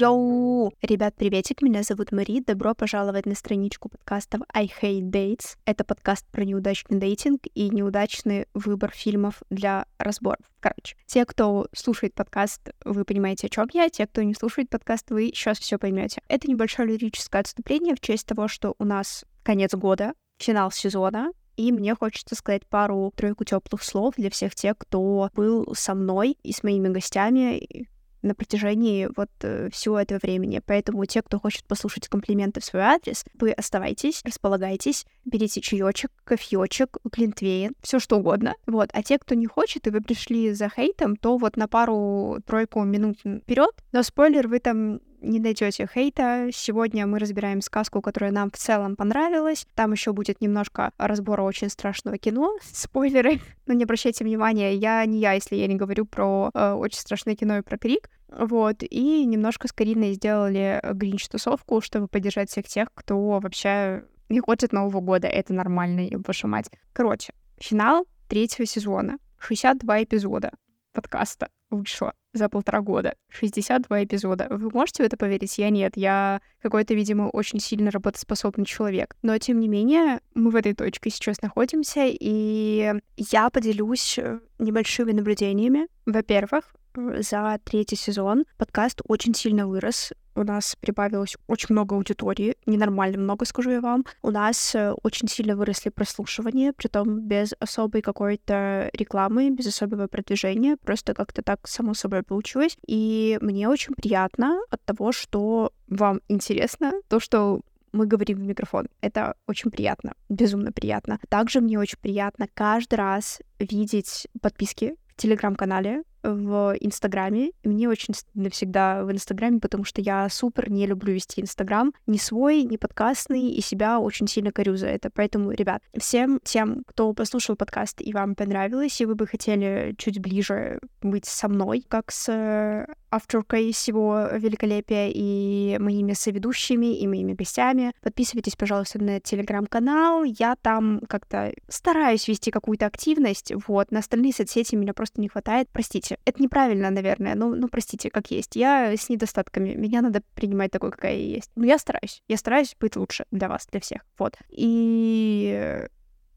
Йоу! Ребят, приветик, меня зовут Мари, добро пожаловать на страничку подкастов I Hate Dates. Это подкаст про неудачный дейтинг и неудачный выбор фильмов для разборов. Короче, те, кто слушает подкаст, вы понимаете, о чем я, те, кто не слушает подкаст, вы сейчас все поймете. Это небольшое лирическое отступление в честь того, что у нас конец года, финал сезона, и мне хочется сказать пару-тройку теплых слов для всех тех, кто был со мной и с моими гостями на протяжении вот э, всего этого времени. Поэтому те, кто хочет послушать комплименты в свой адрес, вы оставайтесь, располагайтесь, берите чаечек, кофеечек, глинтвейн, все что угодно. Вот. А те, кто не хочет, и вы пришли за хейтом, то вот на пару-тройку минут вперед. Но спойлер, вы там не найдете хейта. Сегодня мы разбираем сказку, которая нам в целом понравилась. Там еще будет немножко разбора очень страшного кино. Спойлеры. Но не обращайте внимания, я не я, если я не говорю про э, очень страшное кино и про крик. Вот, и немножко с Кариной сделали гринч-тусовку, чтобы поддержать всех тех, кто вообще не хочет Нового года. Это нормально, ваша мать. Короче, финал третьего сезона. 62 эпизода подкаста вышло за полтора года. 62 эпизода. Вы можете в это поверить? Я нет. Я какой-то, видимо, очень сильно работоспособный человек. Но, тем не менее, мы в этой точке сейчас находимся, и я поделюсь э, небольшими наблюдениями. Во-первых, за третий сезон подкаст очень сильно вырос. У нас прибавилось очень много аудитории, ненормально много, скажу я вам. У нас э, очень сильно выросли прослушивания, притом без особой какой-то рекламы, без особого продвижения, просто как-то так само собой получилось. И мне очень приятно от того, что вам интересно то, что мы говорим в микрофон. Это очень приятно, безумно приятно. Также мне очень приятно каждый раз видеть подписки в телеграм-канале, в Инстаграме. И мне очень стыдно всегда в Инстаграме, потому что я супер не люблю вести Инстаграм. Ни свой, ни подкастный, и себя очень сильно корю за это. Поэтому, ребят, всем тем, кто послушал подкаст и вам понравилось, и вы бы хотели чуть ближе быть со мной, как с авторкой всего великолепия и моими соведущими, и моими гостями. Подписывайтесь, пожалуйста, на телеграм-канал. Я там как-то стараюсь вести какую-то активность. Вот, на остальные соцсети меня просто не хватает. Простите простите, это неправильно, наверное, ну, ну, простите, как есть. Я с недостатками, меня надо принимать такой, какая я есть. Но я стараюсь, я стараюсь быть лучше для вас, для всех, вот. И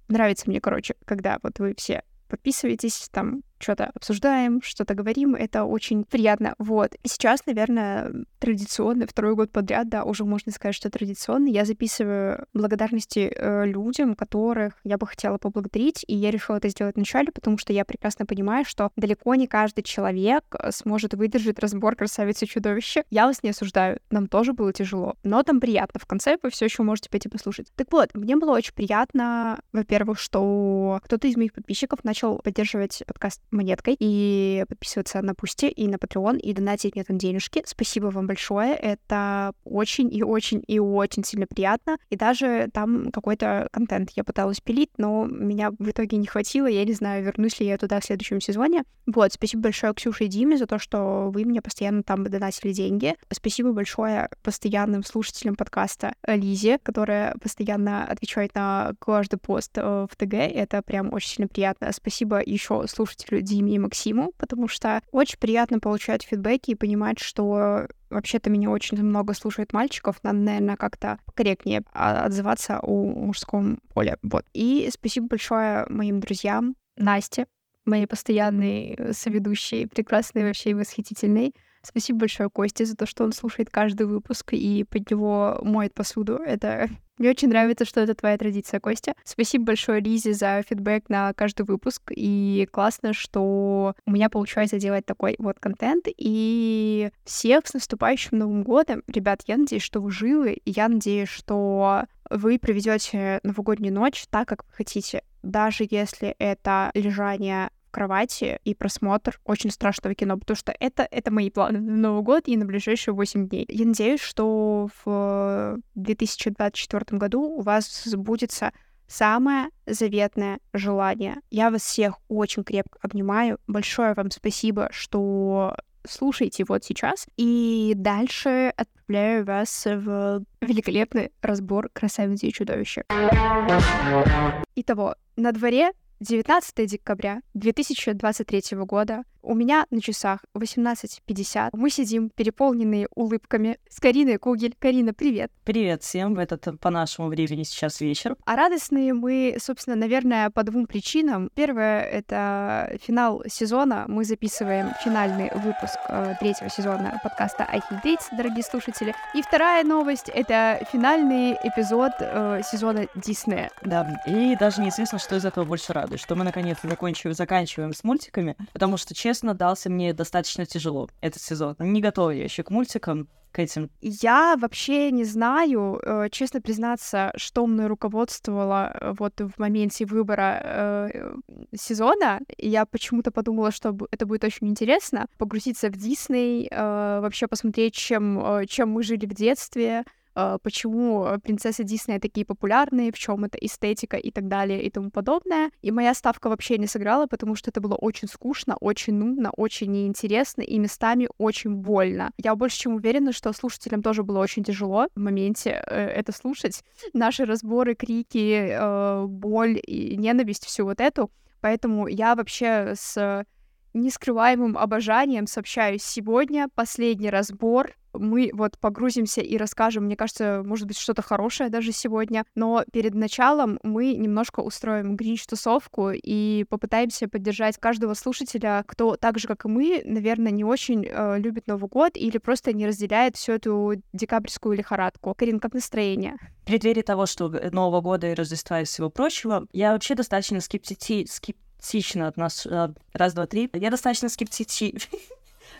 нравится мне, короче, когда вот вы все подписываетесь, там что-то обсуждаем, что-то говорим, это очень приятно. Вот. И сейчас, наверное, традиционно, второй год подряд, да, уже можно сказать, что традиционно, я записываю благодарности э, людям, которых я бы хотела поблагодарить, и я решила это сделать вначале, потому что я прекрасно понимаю, что далеко не каждый человек э, сможет выдержать разбор красавицы чудовища. Я вас не осуждаю, нам тоже было тяжело, но там приятно. В конце вы все еще можете пойти послушать. Так вот, мне было очень приятно, во-первых, что кто-то из моих подписчиков начал поддерживать подкаст монеткой и подписываться на Пусти и на Patreon и донатить мне там денежки. Спасибо вам большое. Это очень и очень и очень сильно приятно. И даже там какой-то контент я пыталась пилить, но меня в итоге не хватило. Я не знаю, вернусь ли я туда в следующем сезоне. Вот, спасибо большое Ксюше и Диме за то, что вы мне постоянно там донатили деньги. Спасибо большое постоянным слушателям подкаста Лизе, которая постоянно отвечает на каждый пост э, в ТГ. Это прям очень сильно приятно. Спасибо еще слушателю Диме и Максиму, потому что очень приятно получать фидбэки и понимать, что вообще-то меня очень много слушает мальчиков, надо, наверное, как-то корректнее отзываться о мужском поле. Вот. И спасибо большое моим друзьям, Насте, моей постоянной соведущей, прекрасной вообще и восхитительной. Спасибо большое Косте за то, что он слушает каждый выпуск и под него моет посуду. Это мне очень нравится, что это твоя традиция, Костя. Спасибо большое Лизе за фидбэк на каждый выпуск. И классно, что у меня получается делать такой вот контент. И всех с наступающим Новым годом. Ребят, я надеюсь, что вы живы. И я надеюсь, что вы проведете новогоднюю ночь так, как вы хотите. Даже если это лежание кровати и просмотр очень страшного кино, потому что это, это мои планы на Новый год и на ближайшие 8 дней. Я надеюсь, что в 2024 году у вас сбудется самое заветное желание. Я вас всех очень крепко обнимаю. Большое вам спасибо, что слушаете вот сейчас. И дальше отправляю вас в великолепный разбор «Красавицы и чудовища». Итого, на дворе 19 декабря 2023 года. У меня на часах 18.50. Мы сидим переполненные улыбками с Кариной Кугель. Карина, привет. Привет всем. В этот по нашему времени сейчас вечер. А радостные мы, собственно, наверное, по двум причинам. Первое — это финал сезона. Мы записываем финальный выпуск э, третьего сезона подкаста Dates, дорогие слушатели. И вторая новость — это финальный эпизод э, сезона Диснея. Да, и даже неизвестно, что из этого больше радует, что мы наконец заканчиваем, заканчиваем с мультиками, потому что, честно, дался мне достаточно тяжело этот сезон. Не готова я еще к мультикам, к этим? Я вообще не знаю, э, честно признаться, что мной руководствовало э, вот в моменте выбора э, сезона. Я почему-то подумала, что это будет очень интересно, погрузиться в Дисней, э, вообще посмотреть, чем, э, чем мы жили в детстве, почему э, принцессы Диснея такие популярные, в чем это эстетика и так далее и тому подобное. И моя ставка вообще не сыграла, потому что это было очень скучно, очень нудно, очень неинтересно и местами очень больно. Я больше чем уверена, что слушателям тоже было очень тяжело в моменте э, это слушать. Наши разборы, крики, э, боль и ненависть, всю вот эту. Поэтому я вообще с нескрываемым обожанием сообщаю сегодня последний разбор мы вот погрузимся и расскажем, мне кажется, может быть, что-то хорошее даже сегодня, но перед началом мы немножко устроим гринч-тусовку и попытаемся поддержать каждого слушателя, кто так же, как и мы, наверное, не очень э, любит Новый год или просто не разделяет всю эту декабрьскую лихорадку. Карин, как настроение? В преддверии того, что Нового года и Рождества и всего прочего, я вообще достаточно скептити... скептична от нас... Э, раз, два, три. Я достаточно скептична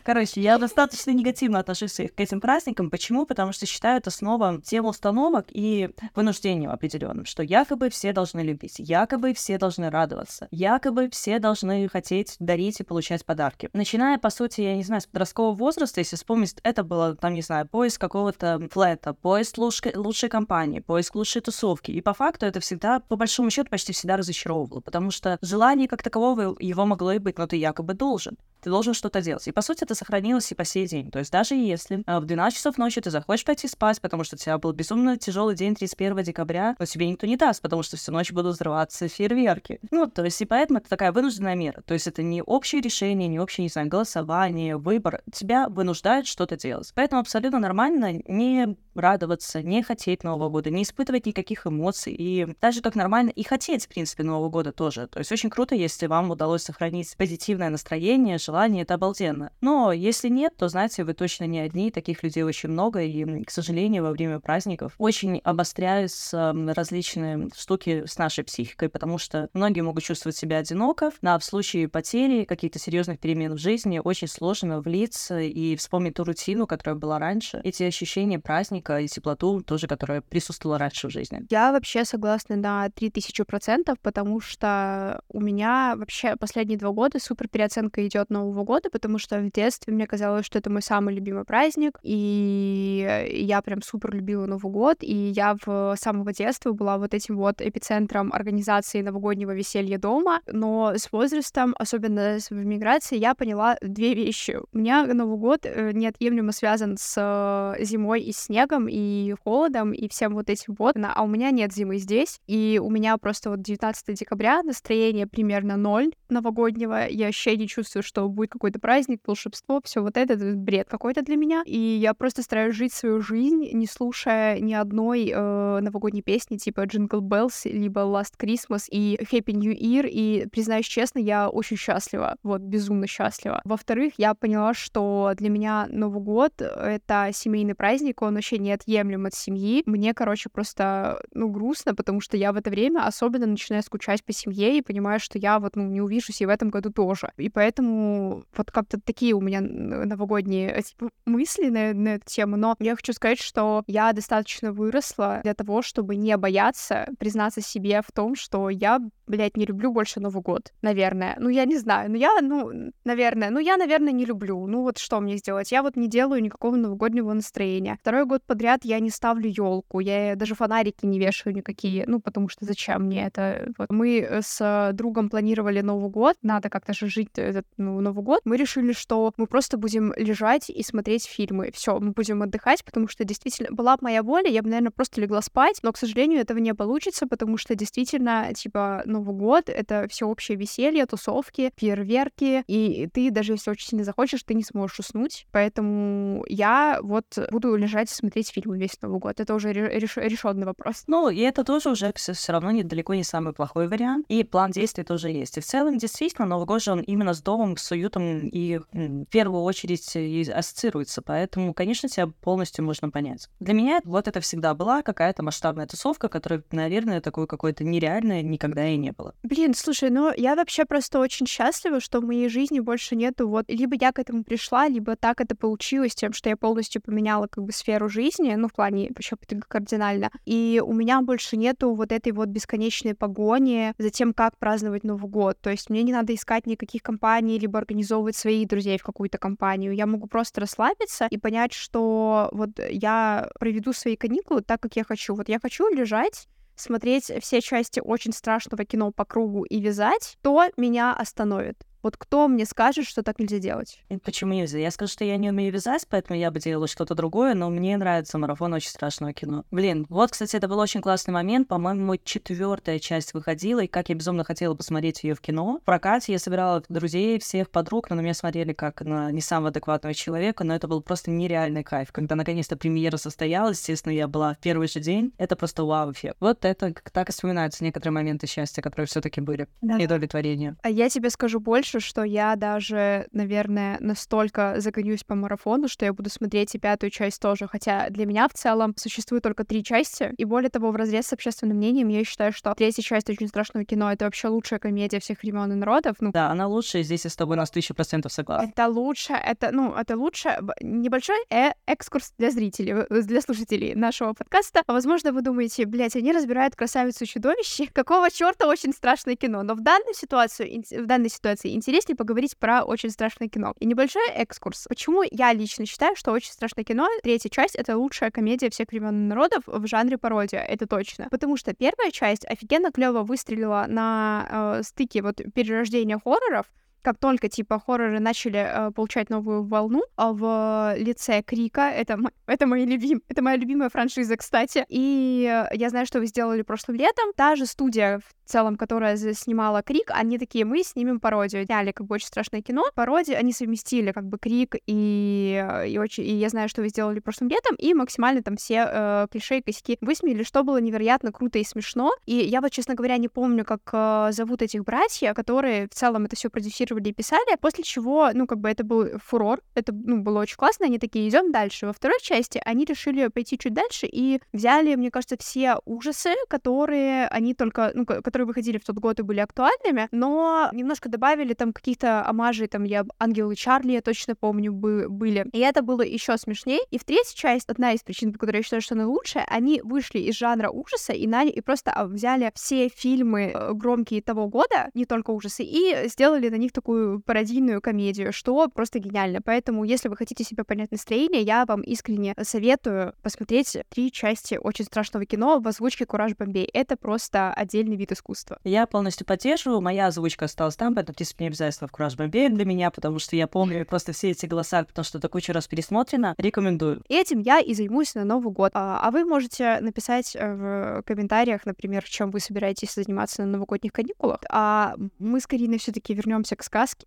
Короче, я достаточно негативно отношусь к этим праздникам. Почему? Потому что считаю это снова тем установок и вынуждением определенным, что якобы все должны любить, якобы все должны радоваться, якобы все должны хотеть дарить и получать подарки. Начиная, по сути, я не знаю, с подросткового возраста, если вспомнить, это было, там, не знаю, поиск какого-то флета, поиск лучшей, лучшей компании, поиск лучшей тусовки. И по факту это всегда, по большому счету, почти всегда разочаровывало, потому что желание как такового его могло и быть, но ты якобы должен. Ты должен что-то делать. И, по сути, это сохранилось и по сей день. То есть даже если э, в 12 часов ночи ты захочешь пойти спать, потому что у тебя был безумно тяжелый день 31 декабря, но тебе никто не даст, потому что всю ночь будут взрываться фейерверки. Ну, то есть и поэтому это такая вынужденная мера. То есть это не общее решение, не общее, не знаю, голосование, выбор. Тебя вынуждают что-то делать. Поэтому абсолютно нормально не радоваться, не хотеть Нового года, не испытывать никаких эмоций. И даже как нормально и хотеть, в принципе, Нового года тоже. То есть очень круто, если вам удалось сохранить позитивное настроение, желание, это обалденно. Но если нет, то, знаете, вы точно не одни, таких людей очень много, и, к сожалению, во время праздников очень обостряются различные штуки с нашей психикой, потому что многие могут чувствовать себя одиноко, а в случае потери, каких-то серьезных перемен в жизни очень сложно влиться и вспомнить ту рутину, которая была раньше, эти ощущения праздника и теплоту тоже, которая присутствовала раньше в жизни. Я вообще согласна на 3000 процентов, потому что у меня вообще последние два года супер переоценка идет Нового года, потому что в детстве мне казалось, что это мой самый любимый праздник, и я прям супер любила Новый год, и я в самого детства была вот этим вот эпицентром организации новогоднего веселья дома, но с возрастом, особенно в миграции, я поняла две вещи. У меня Новый год э, неотъемлемо связан с э, зимой и снегом, и холодом, и всем вот этим вот, а у меня нет зимы здесь, и у меня просто вот 19 декабря настроение примерно ноль новогоднего, я вообще не чувствую, что будет какой-то праздник, волшебство, все вот это, это бред какой-то для меня. И я просто стараюсь жить свою жизнь, не слушая ни одной э, новогодней песни типа Jingle Bells, либо Last Christmas и Happy New Year. И, признаюсь честно, я очень счастлива, вот, безумно счастлива. Во-вторых, я поняла, что для меня Новый год — это семейный праздник, он вообще неотъемлем от семьи. Мне, короче, просто, ну, грустно, потому что я в это время особенно начинаю скучать по семье и понимаю, что я вот, ну, не увижусь и в этом году тоже. И поэтому вот как-то такие у меня новогодние э, типа, мысли на, на эту тему, но я хочу сказать, что я достаточно выросла для того, чтобы не бояться признаться себе в том, что я, блядь, не люблю больше Новый год, наверное. Ну, я не знаю, ну, я, ну, наверное, ну, я, наверное, не люблю. Ну, вот что мне сделать? Я вот не делаю никакого новогоднего настроения. Второй год подряд я не ставлю елку, я даже фонарики не вешаю никакие, ну, потому что зачем мне это? Вот. Мы с другом планировали Новый год, надо как-то же жить этот, ну, Новый год, мы решили, что мы просто будем лежать и смотреть фильмы. Все, мы будем отдыхать, потому что действительно была бы моя воля, я бы, наверное, просто легла спать, но, к сожалению, этого не получится, потому что действительно, типа, Новый год — это все общее веселье, тусовки, фейерверки, и ты даже если очень сильно захочешь, ты не сможешь уснуть. Поэтому я вот буду лежать и смотреть фильмы весь Новый год. Это уже реш решенный вопрос. Ну, и это тоже уже все равно недалеко не самый плохой вариант. И план действий тоже есть. И в целом, действительно, Новый год же он именно с домом, с уютом и в первую очередь и ассоциируется. Поэтому, конечно, тебя полностью можно понять. Для меня вот это всегда была какая-то масштабная тусовка, которая, наверное, такой какой-то нереальной никогда и не было. Блин, слушай, ну я вообще просто очень счастлива, что в моей жизни больше нету вот... Либо я к этому пришла, либо так это получилось тем, что я полностью поменяла как бы сферу жизни, ну, в плане еще кардинально. И у меня больше нету вот этой вот бесконечной погони за тем, как праздновать Новый год. То есть мне не надо искать никаких компаний, либо организовывать своих друзей в какую-то компанию. Я могу просто расслабиться и понять, что вот я проведу свои каникулы так, как я хочу. Вот я хочу лежать смотреть все части очень страшного кино по кругу и вязать, то меня остановит. Вот кто мне скажет, что так нельзя делать? Почему нельзя? Я скажу, что я не умею вязать, поэтому я бы делала что-то другое, но мне нравится марафон очень страшного кино. Блин, вот, кстати, это был очень классный момент. По-моему, четвертая часть выходила, и как я безумно хотела посмотреть ее в кино. В прокате я собирала друзей, всех подруг, но на меня смотрели как на не самого адекватного человека, но это был просто нереальный кайф. Когда наконец-то премьера состоялась, естественно, я была в первый же день, это просто вау-эффект. Вот это так и вспоминаются некоторые моменты счастья, которые все таки были. Да. И удовлетворения. А я тебе скажу больше, больше, что я даже, наверное, настолько загонюсь по марафону, что я буду смотреть и пятую часть тоже. Хотя для меня в целом существует только три части. И более того, в разрез с общественным мнением я считаю, что третья часть очень страшного кино — это вообще лучшая комедия всех времен и народов. Ну, да, она лучшая, здесь я с тобой на тысячу процентов согласна. Это лучше, это, ну, это лучше. Небольшой э экскурс для зрителей, для слушателей нашего подкаста. Возможно, вы думаете, блядь, они разбирают красавицу и чудовище. Какого черта очень страшное кино? Но в данной ситуации, в данной ситуации интереснее поговорить про очень страшное кино. И небольшой экскурс. Почему я лично считаю, что очень страшное кино, третья часть, это лучшая комедия всех времен народов в жанре пародия, это точно. Потому что первая часть офигенно клево выстрелила на э, стыке вот перерождения хорроров, как только, типа, хорроры начали э, получать новую волну э, в лице Крика, это, это, мои любим, это моя любимая франшиза, кстати, и э, я знаю, что вы сделали прошлым летом, та же студия в целом, которая снимала Крик, они такие, мы снимем пародию, сняли как бы очень страшное кино, пародию, они совместили как бы Крик и, э, и очень, и я знаю, что вы сделали прошлым летом, и максимально там все э, клише и косяки высмеяли, что было невероятно круто и смешно, и я вот, честно говоря, не помню, как э, зовут этих братьев, которые в целом это все продюсировали монтировали и писали, после чего, ну, как бы это был фурор, это, ну, было очень классно, они такие, идем дальше. Во второй части они решили пойти чуть дальше и взяли, мне кажется, все ужасы, которые они только, ну, которые выходили в тот год и были актуальными, но немножко добавили там каких-то омажей, там, я Ангелы Чарли, я точно помню, бы, были. И это было еще смешнее. И в третьей части, одна из причин, по которой я считаю, что она лучшая, они вышли из жанра ужаса и, на... и просто а, взяли все фильмы э, громкие того года, не только ужасы, и сделали на них такую пародийную комедию, что просто гениально. Поэтому, если вы хотите себе понять настроение, я вам искренне советую посмотреть три части очень страшного кино в озвучке «Кураж Бомбей». Это просто отдельный вид искусства. Я полностью поддерживаю. Моя озвучка осталась там, поэтому здесь не обязательно в «Кураж Бомбей» для меня, потому что я помню просто все эти голоса, потому что это кучу раз пересмотрено. Рекомендую. Этим я и займусь на Новый год. А, а вы можете написать э, в комментариях, например, чем вы собираетесь заниматься на новогодних каникулах. А мы с Кариной все таки вернемся к сказки.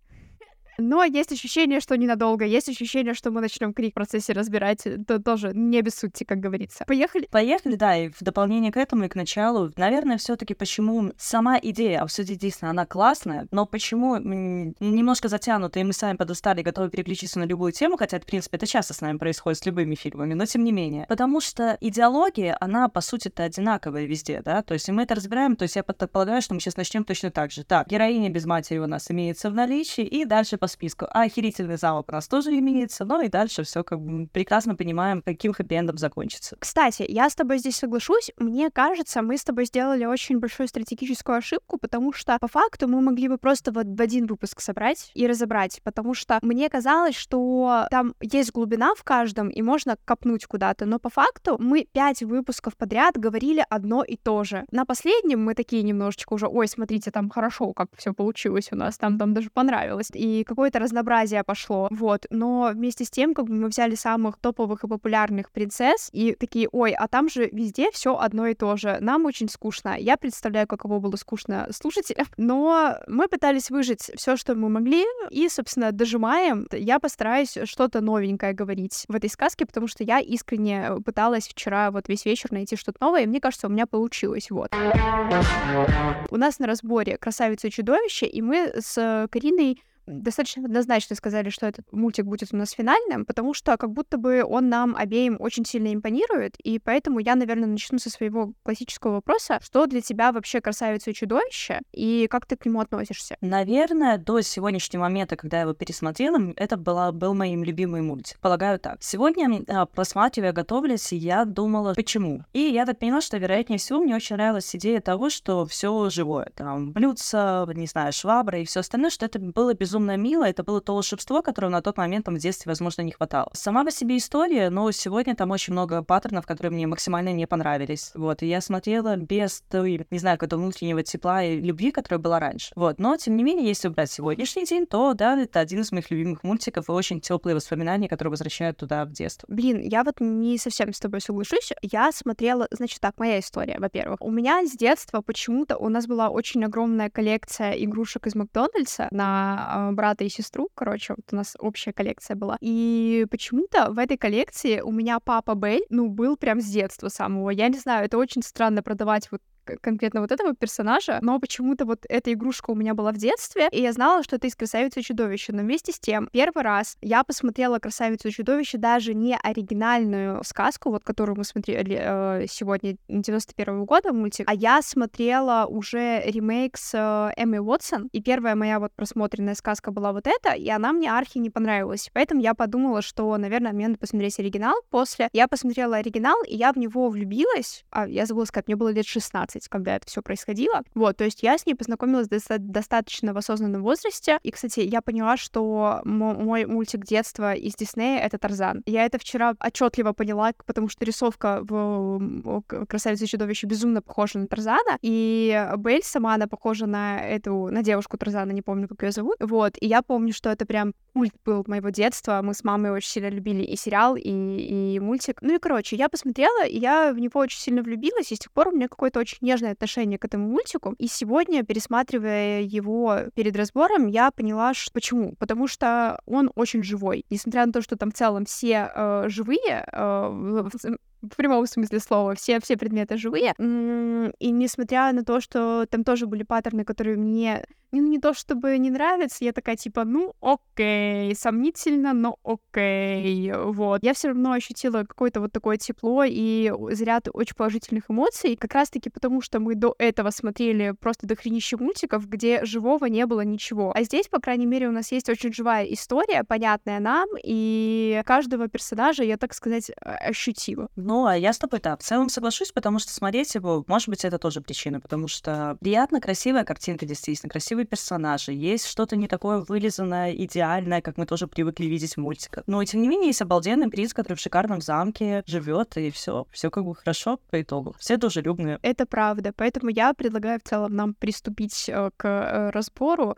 Но есть ощущение, что ненадолго. Есть ощущение, что мы начнем крик в процессе разбирать. Это тоже не обессудьте, как говорится. Поехали? Поехали, да. И в дополнение к этому и к началу, наверное, все таки почему сама идея обсудить действительно, она классная, но почему немножко затянута, и мы сами подустали, готовы переключиться на любую тему, хотя, в принципе, это часто с нами происходит с любыми фильмами, но тем не менее. Потому что идеология, она, по сути-то, одинаковая везде, да? То есть, и мы это разбираем, то есть я предполагаю, что мы сейчас начнем точно так же. Так, героиня без матери у нас имеется в наличии, и дальше по по списку. А охерительный замок у нас тоже имеется, ну и дальше все как бы прекрасно понимаем, каким хэппи-эндом закончится. Кстати, я с тобой здесь соглашусь. Мне кажется, мы с тобой сделали очень большую стратегическую ошибку, потому что по факту мы могли бы просто вот в один выпуск собрать и разобрать, потому что мне казалось, что там есть глубина в каждом, и можно копнуть куда-то, но по факту мы пять выпусков подряд говорили одно и то же. На последнем мы такие немножечко уже, ой, смотрите, там хорошо, как все получилось у нас, там, там даже понравилось. И как какое-то разнообразие пошло, вот, но вместе с тем, как бы мы взяли самых топовых и популярных принцесс, и такие, ой, а там же везде все одно и то же, нам очень скучно. Я представляю, каково было скучно слушателям, но мы пытались выжить все, что мы могли, и, собственно, дожимаем. Я постараюсь что-то новенькое говорить в этой сказке, потому что я искренне пыталась вчера вот весь вечер найти что-то новое, и мне кажется, у меня получилось, вот. У нас на разборе «Красавица и чудовище», и мы с Кариной достаточно однозначно сказали, что этот мультик будет у нас финальным, потому что как будто бы он нам обеим очень сильно импонирует, и поэтому я, наверное, начну со своего классического вопроса. Что для тебя вообще «Красавица и чудовище», и как ты к нему относишься? Наверное, до сегодняшнего момента, когда я его пересмотрела, это была, был моим любимый мультик. Полагаю так. Сегодня, а, просматривая, готовлясь, я думала, почему. И я так поняла, что, вероятнее всего, мне очень нравилась идея того, что все живое. Там блюдца, не знаю, швабра и все остальное, что это было безумно безумно мило. Это было то волшебство, которого на тот момент там, в детстве, возможно, не хватало. Сама по себе история, но сегодня там очень много паттернов, которые мне максимально не понравились. Вот, и я смотрела без той, не знаю, какого внутреннего тепла и любви, которая была раньше. Вот, но, тем не менее, если убрать сегодняшний день, то, да, это один из моих любимых мультиков и очень теплые воспоминания, которые возвращают туда в детство. Блин, я вот не совсем с тобой соглашусь. Я смотрела, значит так, моя история, во-первых. У меня с детства почему-то у нас была очень огромная коллекция игрушек из Макдональдса на а, брата и сестру, короче, вот у нас общая коллекция была. И почему-то в этой коллекции у меня папа Бель, ну, был прям с детства самого. Я не знаю, это очень странно продавать вот конкретно вот этого персонажа, но почему-то вот эта игрушка у меня была в детстве, и я знала, что это из «Красавицы и чудовища», но вместе с тем, первый раз я посмотрела «Красавицу и чудовище» даже не оригинальную сказку, вот которую мы смотрели э, сегодня, 91 -го года мультик, а я смотрела уже ремейк с э, Эммой Уотсон, и первая моя вот просмотренная сказка была вот эта, и она мне архи не понравилась, поэтому я подумала, что, наверное, мне надо посмотреть оригинал. После. Я посмотрела оригинал, и я в него влюбилась, а я забыла сказать, мне было лет 16, 15, когда это все происходило. Вот, то есть я с ней познакомилась доста- достаточно в осознанном возрасте. И, кстати, я поняла, что мой мультик детства из Диснея — это Тарзан. Я это вчера отчетливо поняла, потому что рисовка в «Красавице и чудовище» безумно похожа на Тарзана, и Белль сама, она похожа на эту, на девушку Тарзана, не помню, как ее зовут. Вот, и я помню, что это прям культ был моего детства. Мы с мамой очень сильно любили и сериал, и, и мультик. Ну и, короче, я посмотрела, и я в него очень сильно влюбилась, и с тех пор у меня какое-то очень нежное отношение к этому мультику. И сегодня, пересматривая его перед разбором, я поняла, что... почему. Потому что он очень живой. Несмотря на то, что там в целом все э, живые, э, в прямом смысле слова, все, все предметы живые. И несмотря на то, что там тоже были паттерны, которые мне ну, не то чтобы не нравятся, я такая типа, ну, окей, сомнительно, но окей, вот. Я все равно ощутила какое-то вот такое тепло и заряд очень положительных эмоций, как раз-таки потому, что мы до этого смотрели просто дохренище мультиков, где живого не было ничего. А здесь, по крайней мере, у нас есть очень живая история, понятная нам, и каждого персонажа я, так сказать, ощутила. Ну, а я с тобой, да, в целом соглашусь, потому что смотреть его, может быть, это тоже причина, потому что приятно, красивая картинка, действительно, красивые персонажи, есть что-то не такое вылизанное, идеальное, как мы тоже привыкли видеть в мультиках. Но, тем не менее, есть обалденный принц, который в шикарном замке живет, и все, все как бы хорошо по итогу. Все дружелюбные. Это правда, поэтому я предлагаю в целом нам приступить э, к э, разбору.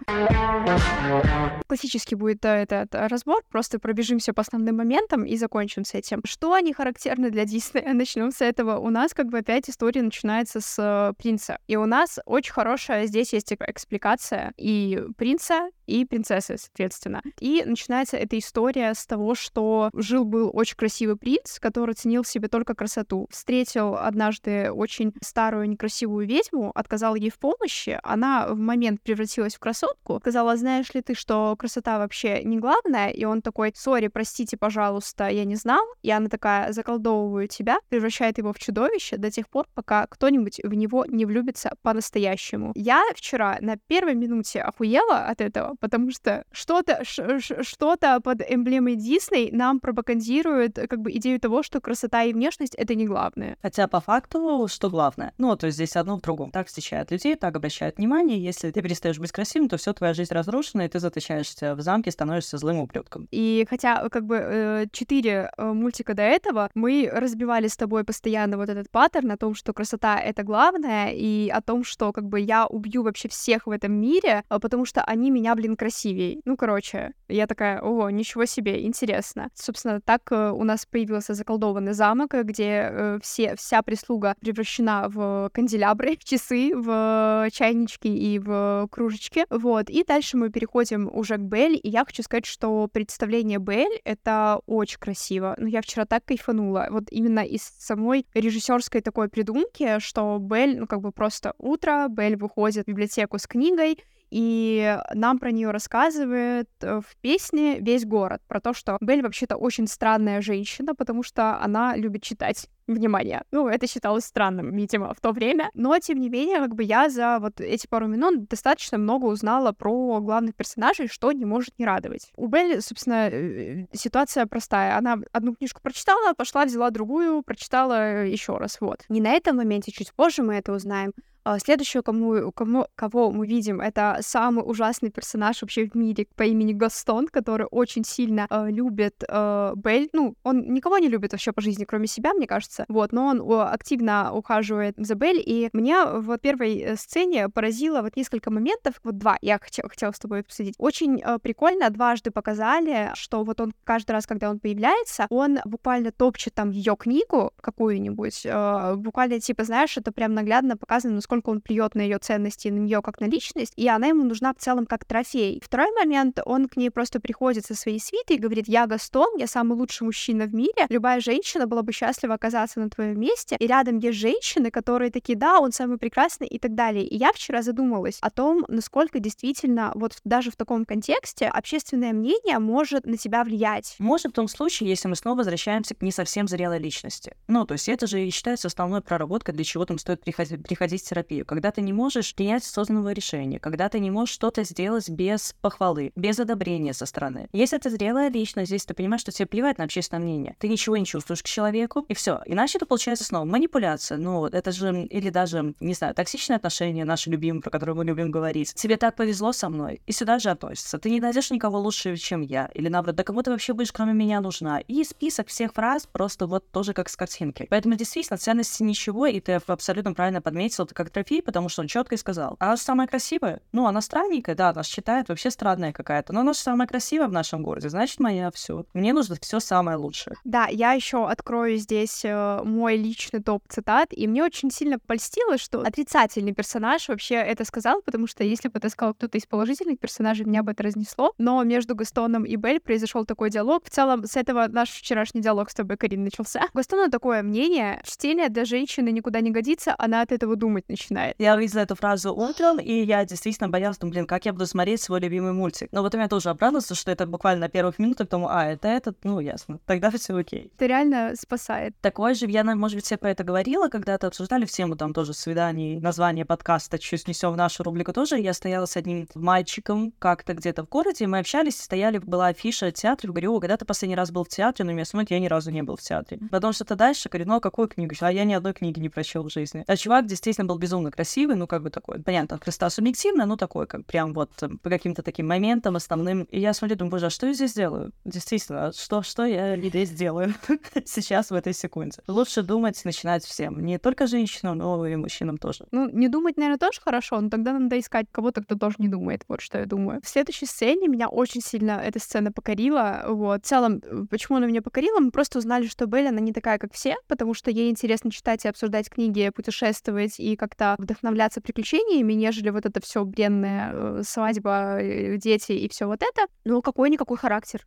Классический будет э, этот разбор, просто пробежимся по основным моментам и закончим с этим. Что они характерны для Диснея. Начнем с этого. У нас как бы опять история начинается с э, принца. И у нас очень хорошая здесь есть экспликация и принца, и принцессы, соответственно. И начинается эта история с того, что жил-был очень красивый принц, который ценил в себе только красоту. Встретил однажды очень старую некрасивую ведьму, отказал ей в помощи. Она в момент превратилась в красотку. Сказала, знаешь ли ты, что красота вообще не главное? И он такой, сори, простите, пожалуйста, я не знал. И она такая, заколдовываю тебя, превращает его в чудовище до тех пор, пока кто-нибудь в него не влюбится по-настоящему. Я вчера на первой минуте охуела от этого, потому что что-то что-то под эмблемой Дисней нам пропагандирует э, как бы идею того, что красота и внешность — это не главное. Хотя по факту, что главное? Ну, то есть здесь одно в другом. Так встречают людей, так обращают внимание. Если ты перестаешь быть красивым, то все твоя жизнь разрушена, и ты заточаешься в замке, становишься злым ублюдком. И хотя как бы э, четыре э, мультика до этого мы разбивали с тобой постоянно вот этот паттерн о том, что красота — это главное, и о том, что как бы я убью вообще всех в этом мире, потому что они меня, блин, блин, красивей. Ну, короче, я такая, ого, ничего себе, интересно. Собственно, так э, у нас появился заколдованный замок, где э, все, вся прислуга превращена в канделябры, в часы, в чайнички и в кружечки. Вот. И дальше мы переходим уже к Белль, и я хочу сказать, что представление Белль — это очень красиво. Ну, я вчера так кайфанула. Вот именно из самой режиссерской такой придумки, что Белль, ну, как бы просто утро, Белль выходит в библиотеку с книгой, и нам про нее рассказывает э, в песне весь город про то, что Белль вообще-то очень странная женщина, потому что она любит читать внимание. Ну, это считалось странным, видимо, в то время. Но, тем не менее, как бы я за вот эти пару минут достаточно много узнала про главных персонажей, что не может не радовать. У Белли, собственно, э, ситуация простая. Она одну книжку прочитала, пошла, взяла другую, прочитала еще раз. Вот. Не на этом моменте, чуть позже мы это узнаем. А, следующего, кому, кому, кого мы видим, это самый ужасный персонаж вообще в мире по имени Гастон, который очень сильно э, любит э, Бель. Ну, он никого не любит вообще по жизни, кроме себя, мне кажется. Вот, но он активно ухаживает за Бель. И мне в первой э, сцене поразило вот несколько моментов, вот два, я хотела, хотела с тобой обсудить. Очень э, прикольно дважды показали, что вот он каждый раз, когда он появляется, он буквально топчет там ее книгу какую-нибудь, э, буквально типа, знаешь, это прям наглядно показано, насколько он плюет на ее ценности, на нее как на личность, и она ему нужна в целом как трофей. Второй момент, он к ней просто приходит со своей свитой и говорит, я Гастон, я самый лучший мужчина в мире, любая женщина была бы счастлива оказаться на твоем месте, и рядом есть женщины, которые такие, да, он самый прекрасный и так далее. И я вчера задумалась о том, насколько действительно вот даже в таком контексте общественное мнение может на тебя влиять. Может в том случае, если мы снова возвращаемся к не совсем зрелой личности. Ну, то есть это же считается основной проработкой, для чего там стоит приходить, приходить терапию когда ты не можешь принять осознанного решения, когда ты не можешь что-то сделать без похвалы, без одобрения со стороны. Если ты зрелая личность, здесь ты понимаешь, что тебе плевать на общественное мнение, ты ничего не чувствуешь к человеку, и все. Иначе это получается снова манипуляция. Ну, это же, или даже, не знаю, токсичные отношения, наши любимые, про которые мы любим говорить. Тебе так повезло со мной, и сюда же относится. Ты не найдешь никого лучше, чем я. Или наоборот, да кому ты вообще будешь, кроме меня, нужна. И список всех фраз просто вот тоже как с картинки. Поэтому действительно ценности ничего, и ты абсолютно правильно подметил, это как трофей, потому что он четко и сказал. Она же самая красивая. Ну, она странненькая, да, нас считает вообще странная какая-то. Но она же самая красивая в нашем городе, значит, моя все. Мне нужно все самое лучшее. Да, я еще открою здесь э, мой личный топ цитат, и мне очень сильно польстило, что отрицательный персонаж вообще это сказал, потому что если бы это сказал кто-то из положительных персонажей, меня бы это разнесло. Но между Гастоном и Бель произошел такой диалог. В целом, с этого наш вчерашний диалог с тобой, Карин, начался. Гастона такое мнение, чтение для женщины никуда не годится, она от этого думать начинает. Я увидела эту фразу утром, и я действительно боялась, думаю, блин, как я буду смотреть свой любимый мультик. Но вот у меня тоже обрадовался, что это буквально на первых минутах, думаю, а, это этот, ну, ясно, тогда все окей. Это реально спасает. Такое же, я, может быть, все про это говорила, когда-то обсуждали в тему там тоже свиданий, название подкаста «Чуть снесем в нашу рубрику» тоже. Я стояла с одним мальчиком как-то где-то в городе, мы общались, стояли, была афиша театра, говорю, о, когда ты последний раз был в театре, но меня смотрит, я ни разу не был в театре. Потом что-то дальше, говорю, ну, а какую книгу? А я ни одной книги не прочел в жизни. А чувак действительно был безумно красивый, ну, как бы такой, понятно, Христа субъективно, ну, такой, как прям вот э, по каким-то таким моментам основным. И я смотрю, думаю, боже, а что я здесь делаю? Действительно, что, что я здесь делаю сейчас в этой секунде? Лучше думать, начинать всем. Не только женщинам, но и мужчинам тоже. Ну, не думать, наверное, тоже хорошо, но тогда надо искать кого-то, кто тоже не думает. Вот что я думаю. В следующей сцене меня очень сильно эта сцена покорила. Вот. В целом, э, почему она меня покорила? Мы просто узнали, что Белль, она не такая, как все, потому что ей интересно читать и обсуждать книги, путешествовать и как-то вдохновляться приключениями, нежели вот это все бренная э, свадьба, э, дети и все вот это. Ну, какой-никакой характер.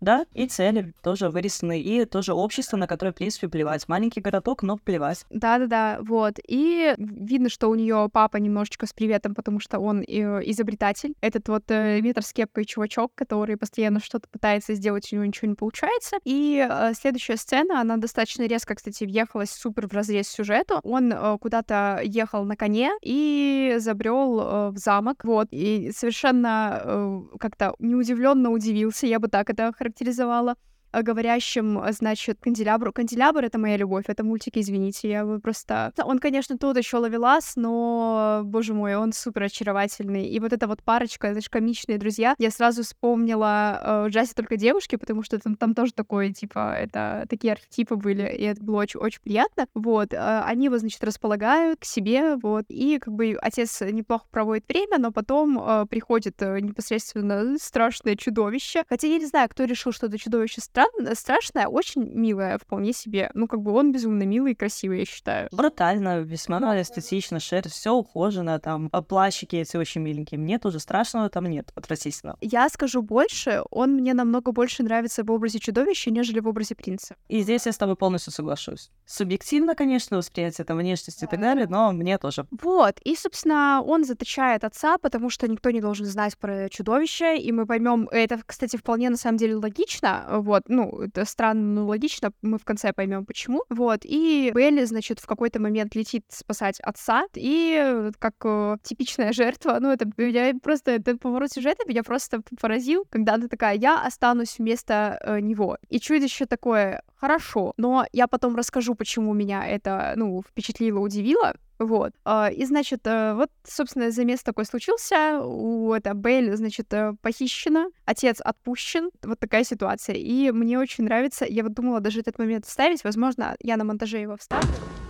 Да, и цели тоже вырисованы, и тоже общество, на которое, в принципе, плевать. Маленький городок, но плевать. Да-да-да, вот. И видно, что у нее папа немножечко с приветом, потому что он э, изобретатель. Этот вот э, метр с кепкой чувачок, который постоянно что-то пытается сделать, у него ничего не получается. И э, следующая сцена, она достаточно резко, кстати, въехалась супер в разрез сюжету. Он э, куда-то ехал на коне и забрел э, в замок, вот. И совершенно э, как-то неудивленно удивился, я бы так это характеризовала говорящим, значит, канделябру. Канделябр — это моя любовь, это мультик, извините, я бы просто... Он, конечно, тут еще ловелас, но, боже мой, он супер очаровательный. И вот эта вот парочка, же комичные друзья. Я сразу вспомнила э, «Джази только девушки», потому что там, там тоже такое, типа, это такие архетипы были, и это было очень, очень приятно. Вот, э, они его, значит, располагают к себе, вот, и как бы отец неплохо проводит время, но потом э, приходит э, непосредственно страшное чудовище. Хотя я не знаю, кто решил, что это чудовище стран... страшное, очень милое вполне себе. Ну, как бы он безумно милый и красивый, я считаю. Брутально, весьма эстетично, шерсть, все ухожено, там, а плащики эти очень миленькие. Мне тоже страшного там нет, отвратительно. Я скажу больше, он мне намного больше нравится в образе чудовища, нежели в образе принца. И здесь я с тобой полностью соглашусь. Субъективно, конечно, восприятие там внешности и так далее, но мне тоже. Вот, и, собственно, он заточает отца, потому что никто не должен знать про чудовище, и мы поймем, это, кстати, вполне на самом деле логично, вот, ну, это странно, но логично, мы в конце поймем почему, вот, и Белли, значит, в какой-то момент летит спасать отца, и как э, типичная жертва, ну, это меня просто, это поворот сюжета меня просто поразил, когда она такая, я останусь вместо э, него, и чудище такое, хорошо, но я потом расскажу, почему меня это, ну, впечатлило, удивило, вот. А, и, значит, э, вот, собственно, замес такой случился. У это Бейль, значит, э, похищена, отец отпущен. Вот такая ситуация. И мне очень нравится. Я вот думала даже этот момент вставить. Возможно, я на монтаже его вставлю.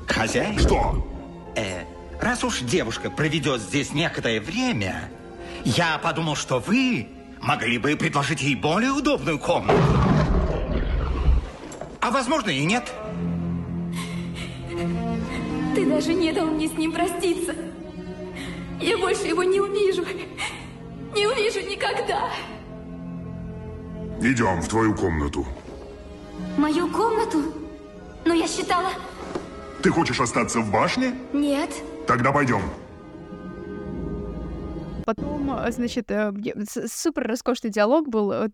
Хозяин? Что? Э, раз уж девушка проведет здесь некоторое время, я подумал, что вы могли бы предложить ей более удобную комнату. А возможно и нет. Ты даже не дал мне с ним проститься. Я больше его не увижу. Не увижу никогда. Идем в твою комнату. Мою комнату? Но я считала... Ты хочешь остаться в башне? Нет. Тогда пойдем. Потом, э, значит, э, супер роскошный диалог был, э,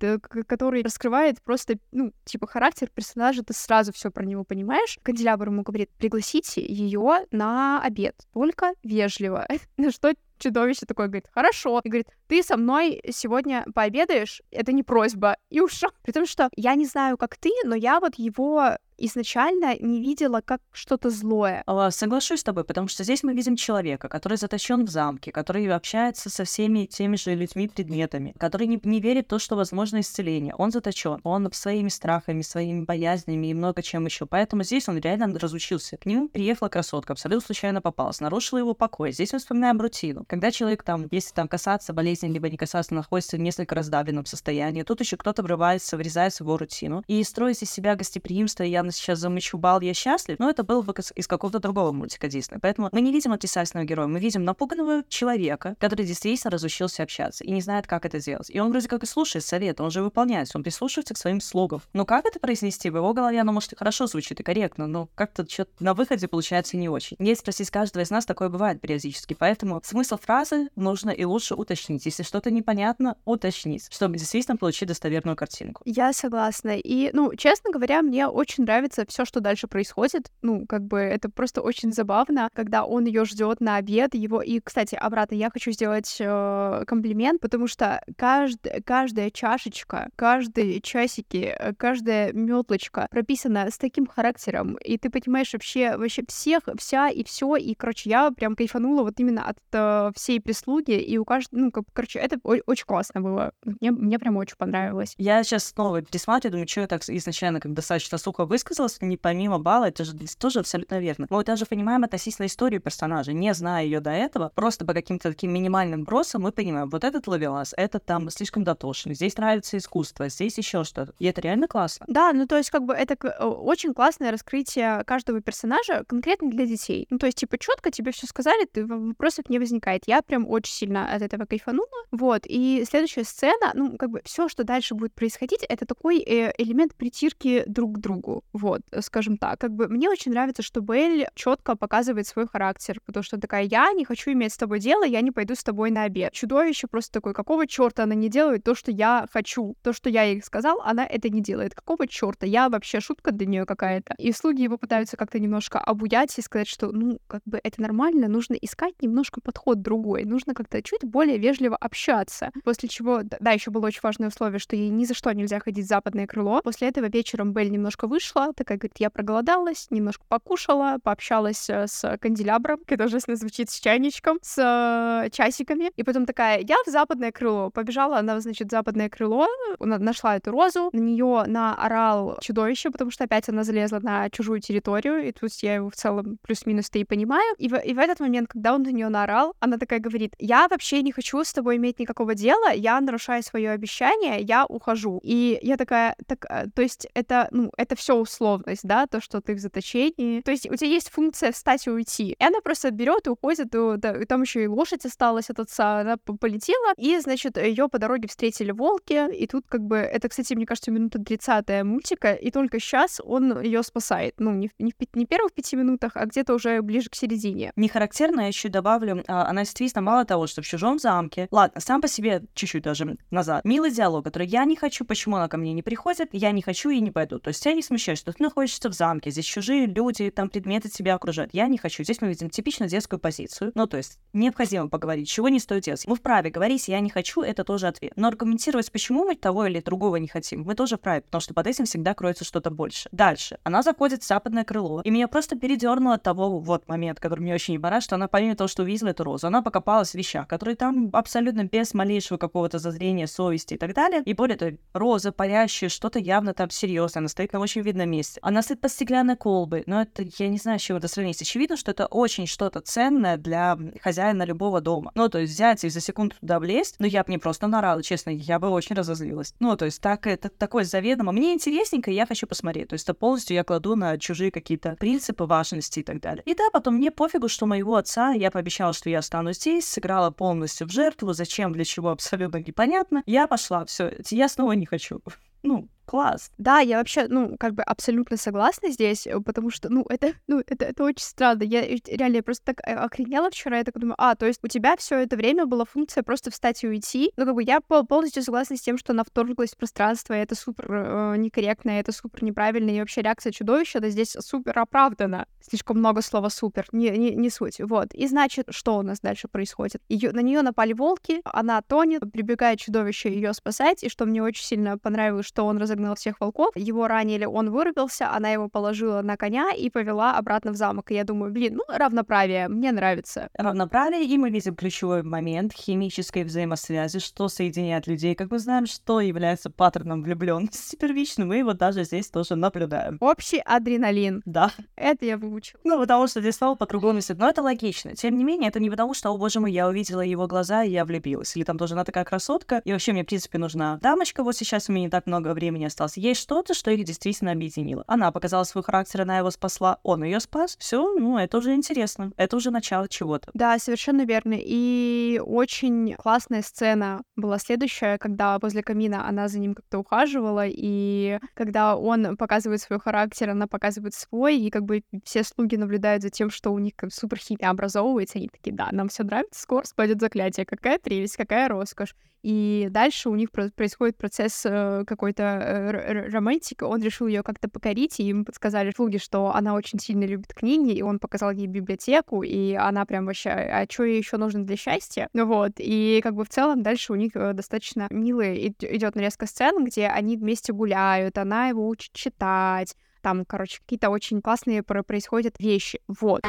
который раскрывает просто, ну, типа, характер персонажа, ты сразу все про него понимаешь. Канделябр ему говорит, пригласите ее на обед, только вежливо. На что чудовище такое говорит, хорошо. И говорит, ты со мной сегодня пообедаешь, это не просьба. И ушел. При том, что я не знаю, как ты, но я вот его изначально не видела как что-то злое. А, соглашусь с тобой, потому что здесь мы видим человека, который заточен в замке, который общается со всеми теми же людьми, предметами, который не, не верит в то, что возможно исцеление. Он заточен, он своими страхами, своими боязнями и много чем еще. Поэтому здесь он реально разучился. К нему приехала красотка, абсолютно случайно попалась, нарушила его покой. Здесь мы вспоминаем рутину. Когда человек там, если там касаться болезни, либо не касаться, находится в несколько раздавленном состоянии, тут еще кто-то врывается, врезается в его рутину и строит из себя гостеприимство и явно сейчас замычу бал, я счастлив, но это было бы из какого-то другого мультика Дисней. Поэтому мы не видим отрицательного героя, мы видим напуганного человека, который действительно разучился общаться и не знает, как это сделать. И он вроде как и слушает советы, он же выполняет, он прислушивается к своим слугам. Но как это произнести? В его голове оно, может, и хорошо звучит и корректно, но как-то что-то на выходе получается не очень. Есть спросить каждого из нас, такое бывает периодически. Поэтому смысл фразы нужно и лучше уточнить. Если что-то непонятно, уточнить, чтобы действительно получить достоверную картинку. Я согласна. И, ну, честно говоря, мне очень нравится нравится все, что дальше происходит. Ну, как бы это просто очень забавно, когда он ее ждет на обед. Его и, кстати, обратно я хочу сделать э, комплимент, потому что кажд... каждая чашечка, каждые часики, э, каждая метлочка прописана с таким характером, и ты понимаешь вообще вообще всех, вся и все, и короче я прям кайфанула вот именно от э, всей прислуги, и у каждого, ну как, короче, это очень классно было, мне мне прям очень понравилось. Я сейчас снова пересматриваю, думаю, что я так изначально как достаточно сухо высказала не помимо балла, это же тоже абсолютно верно. Мы даже понимаем относительно историю персонажа, не зная ее до этого, просто по каким-то таким минимальным бросам мы понимаем, вот этот ловелас, этот там слишком дотошный, здесь нравится искусство, здесь еще что-то. И это реально классно. Да, ну то есть как бы это очень классное раскрытие каждого персонажа конкретно для детей. Ну то есть типа четко тебе все сказали, ты, вопросов не возникает. Я прям очень сильно от этого кайфанула. Вот, и следующая сцена, ну как бы все, что дальше будет происходить, это такой э, элемент притирки друг к другу. Вот, скажем так. Как бы мне очень нравится, что Белль четко показывает свой характер, потому что такая, я не хочу иметь с тобой дело, я не пойду с тобой на обед. Чудовище просто такое, какого черта она не делает то, что я хочу, то, что я ей сказал, она это не делает. Какого черта? Я вообще шутка для нее какая-то. И слуги его пытаются как-то немножко обуять и сказать, что, ну, как бы это нормально, нужно искать немножко подход другой, нужно как-то чуть более вежливо общаться. После чего, да, еще было очень важное условие, что ей ни за что нельзя ходить в западное крыло. После этого вечером Белль немножко вышла, такая говорит, я проголодалась, немножко покушала, пообщалась э, с канделябром, это ужасно звучит, с чайничком, с э, часиками. И потом такая, я в западное крыло. Побежала она, значит, в западное крыло, нашла эту розу, на нее наорал чудовище, потому что опять она залезла на чужую территорию, и тут я его в целом плюс-минус-то и понимаю. И в, и в этот момент, когда он на нее наорал, она такая говорит, я вообще не хочу с тобой иметь никакого дела, я нарушаю свое обещание, я ухожу. И я такая, так, э, то есть это, ну, это все условность, да, то, что ты в заточении. То есть у тебя есть функция встать и уйти. И она просто берет и уходит, и, там еще и лошадь осталась, этот она полетела, и, значит, ее по дороге встретили волки, и тут как бы, это, кстати, мне кажется, минута 30 мультика, и только сейчас он ее спасает. Ну, не не, в, не в первых пяти минутах, а где-то уже ближе к середине. Не характерно, я еще добавлю, а, она действительно мало того, что в чужом замке, ладно, сам по себе чуть-чуть даже назад, милый диалог, который я не хочу, почему она ко мне не приходит, я не хочу и не пойду. То есть тебя не смущает, что ты находишься в замке, здесь чужие люди, там предметы тебя окружают. Я не хочу. Здесь мы видим типично детскую позицию. Ну, то есть необходимо поговорить, чего не стоит делать. Мы вправе говорить «я не хочу» — это тоже ответ. Но аргументировать, почему мы того или другого не хотим, мы тоже вправе, потому что под этим всегда кроется что-то больше. Дальше. Она заходит в западное крыло, и меня просто передернуло от того вот момент, который мне очень понравился, что она, помимо того, что увидела эту розу, она покопалась в вещах, которые там абсолютно без малейшего какого-то зазрения, совести и так далее. И более того, роза парящая, что-то явно там серьезное, она стоит на очень видном месте. Она стоит под стеклянной колбой, но это, я не знаю, с чем это сравнить. Очевидно, что это очень что-то ценное для хозяина любого дома. Ну, то есть взять и за секунду туда влезть, ну, я бы не просто нарала, честно, я бы очень разозлилась. Ну, то есть так, это такое заведомо. Мне интересненько, я хочу посмотреть. То есть это полностью я кладу на чужие какие-то принципы важности и так далее. И да, потом мне пофигу, что моего отца, я пообещала, что я останусь здесь, сыграла полностью в жертву, зачем, для чего, абсолютно непонятно. Я пошла, все, я снова не хочу. Ну, класс. Да, я вообще, ну, как бы абсолютно согласна здесь, э, потому что, ну, это, ну, это, это очень странно. Я реально я просто так э, охренела вчера, я так думаю, а, то есть у тебя все это время была функция просто встать и уйти. Ну, как бы я полностью согласна с тем, что она вторглась в пространство, и это супер э, некорректно, это супер неправильно, и вообще реакция чудовища, да, здесь супер оправдана. Слишком много слова супер, не, не, не суть. Вот. И значит, что у нас дальше происходит? Ее, на нее напали волки, она тонет, прибегает чудовище ее спасать, и что мне очень сильно понравилось, что он разогнал разогнал всех волков, его ранили, он вырубился, она его положила на коня и повела обратно в замок. И я думаю, блин, ну, равноправие, мне нравится. Равноправие, и мы видим ключевой момент химической взаимосвязи, что соединяет людей. Как мы знаем, что является паттерном влюбленности первичным, мы его даже здесь тоже наблюдаем. Общий адреналин. Да. Это я выучила. Ну, потому что здесь слово по-другому Но это логично. Тем не менее, это не потому, что, о боже мой, я увидела его глаза, и я влюбилась. Или там тоже она такая красотка, и вообще мне, в принципе, нужна дамочка. Вот сейчас у меня не так много времени осталось. Есть что-то, что их действительно объединило. Она показала свой характер, она его спасла, он ее спас. Все, ну, это уже интересно. Это уже начало чего-то. Да, совершенно верно. И очень классная сцена была следующая, когда возле камина она за ним как-то ухаживала, и когда он показывает свой характер, она показывает свой, и как бы все слуги наблюдают за тем, что у них как супер химия образовывается, они такие, да, нам все нравится, скоро спадет заклятие, какая прелесть, какая роскошь. И дальше у них происходит процесс э, какой-то э, романтики. Он решил ее как-то покорить, и ему подсказали слуги, что она очень сильно любит книги, и он показал ей библиотеку, и она прям вообще, а что ей еще нужно для счастья? Ну вот, и как бы в целом дальше у них э, достаточно милый идет нарезка сцен, где они вместе гуляют, она его учит читать, там, короче, какие-то очень классные происходят вещи. Вот.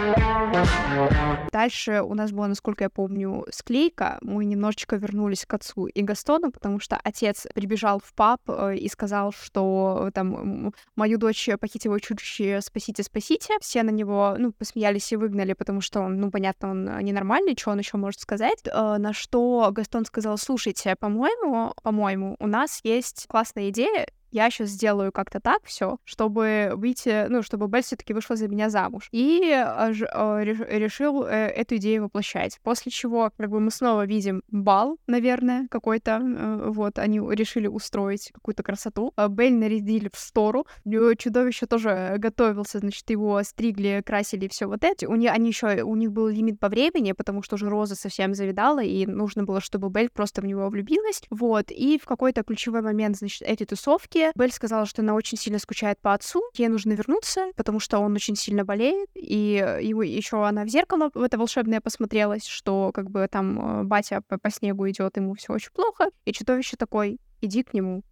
Дальше у нас была, насколько я помню, склейка. Мы немножечко вернулись к отцу и Гастону, потому что отец прибежал в паб э, и сказал, что там мою дочь похитило чудище, спасите, спасите. Все на него, ну, посмеялись и выгнали, потому что он, ну, понятно, он ненормальный, что он еще может сказать. Э, на что Гастон сказал, слушайте, по-моему, по-моему, у нас есть классная идея, я сейчас сделаю как-то так все, чтобы выйти, ну, чтобы Белль все-таки вышла за меня замуж. И э, реш- решил э, эту идею воплощать. После чего, как бы, мы снова видим бал, наверное, какой-то. э, вот, они решили устроить какую-то красоту. Э, Белль нарядили в стору. Чудовище тоже готовился, значит, его стригли, красили, все вот это. У них, они еще, у них был лимит по времени, потому что уже Роза совсем завидала, и нужно было, чтобы Белль просто в него влюбилась. Вот, и в какой-то ключевой момент, значит, этой тусовки Белль сказала, что она очень сильно скучает по отцу, ей нужно вернуться, потому что он очень сильно болеет, и его еще она в зеркало в это волшебное посмотрелась, что как бы там э, батя по, по снегу идет, ему все очень плохо, и чудовище такой, иди к нему,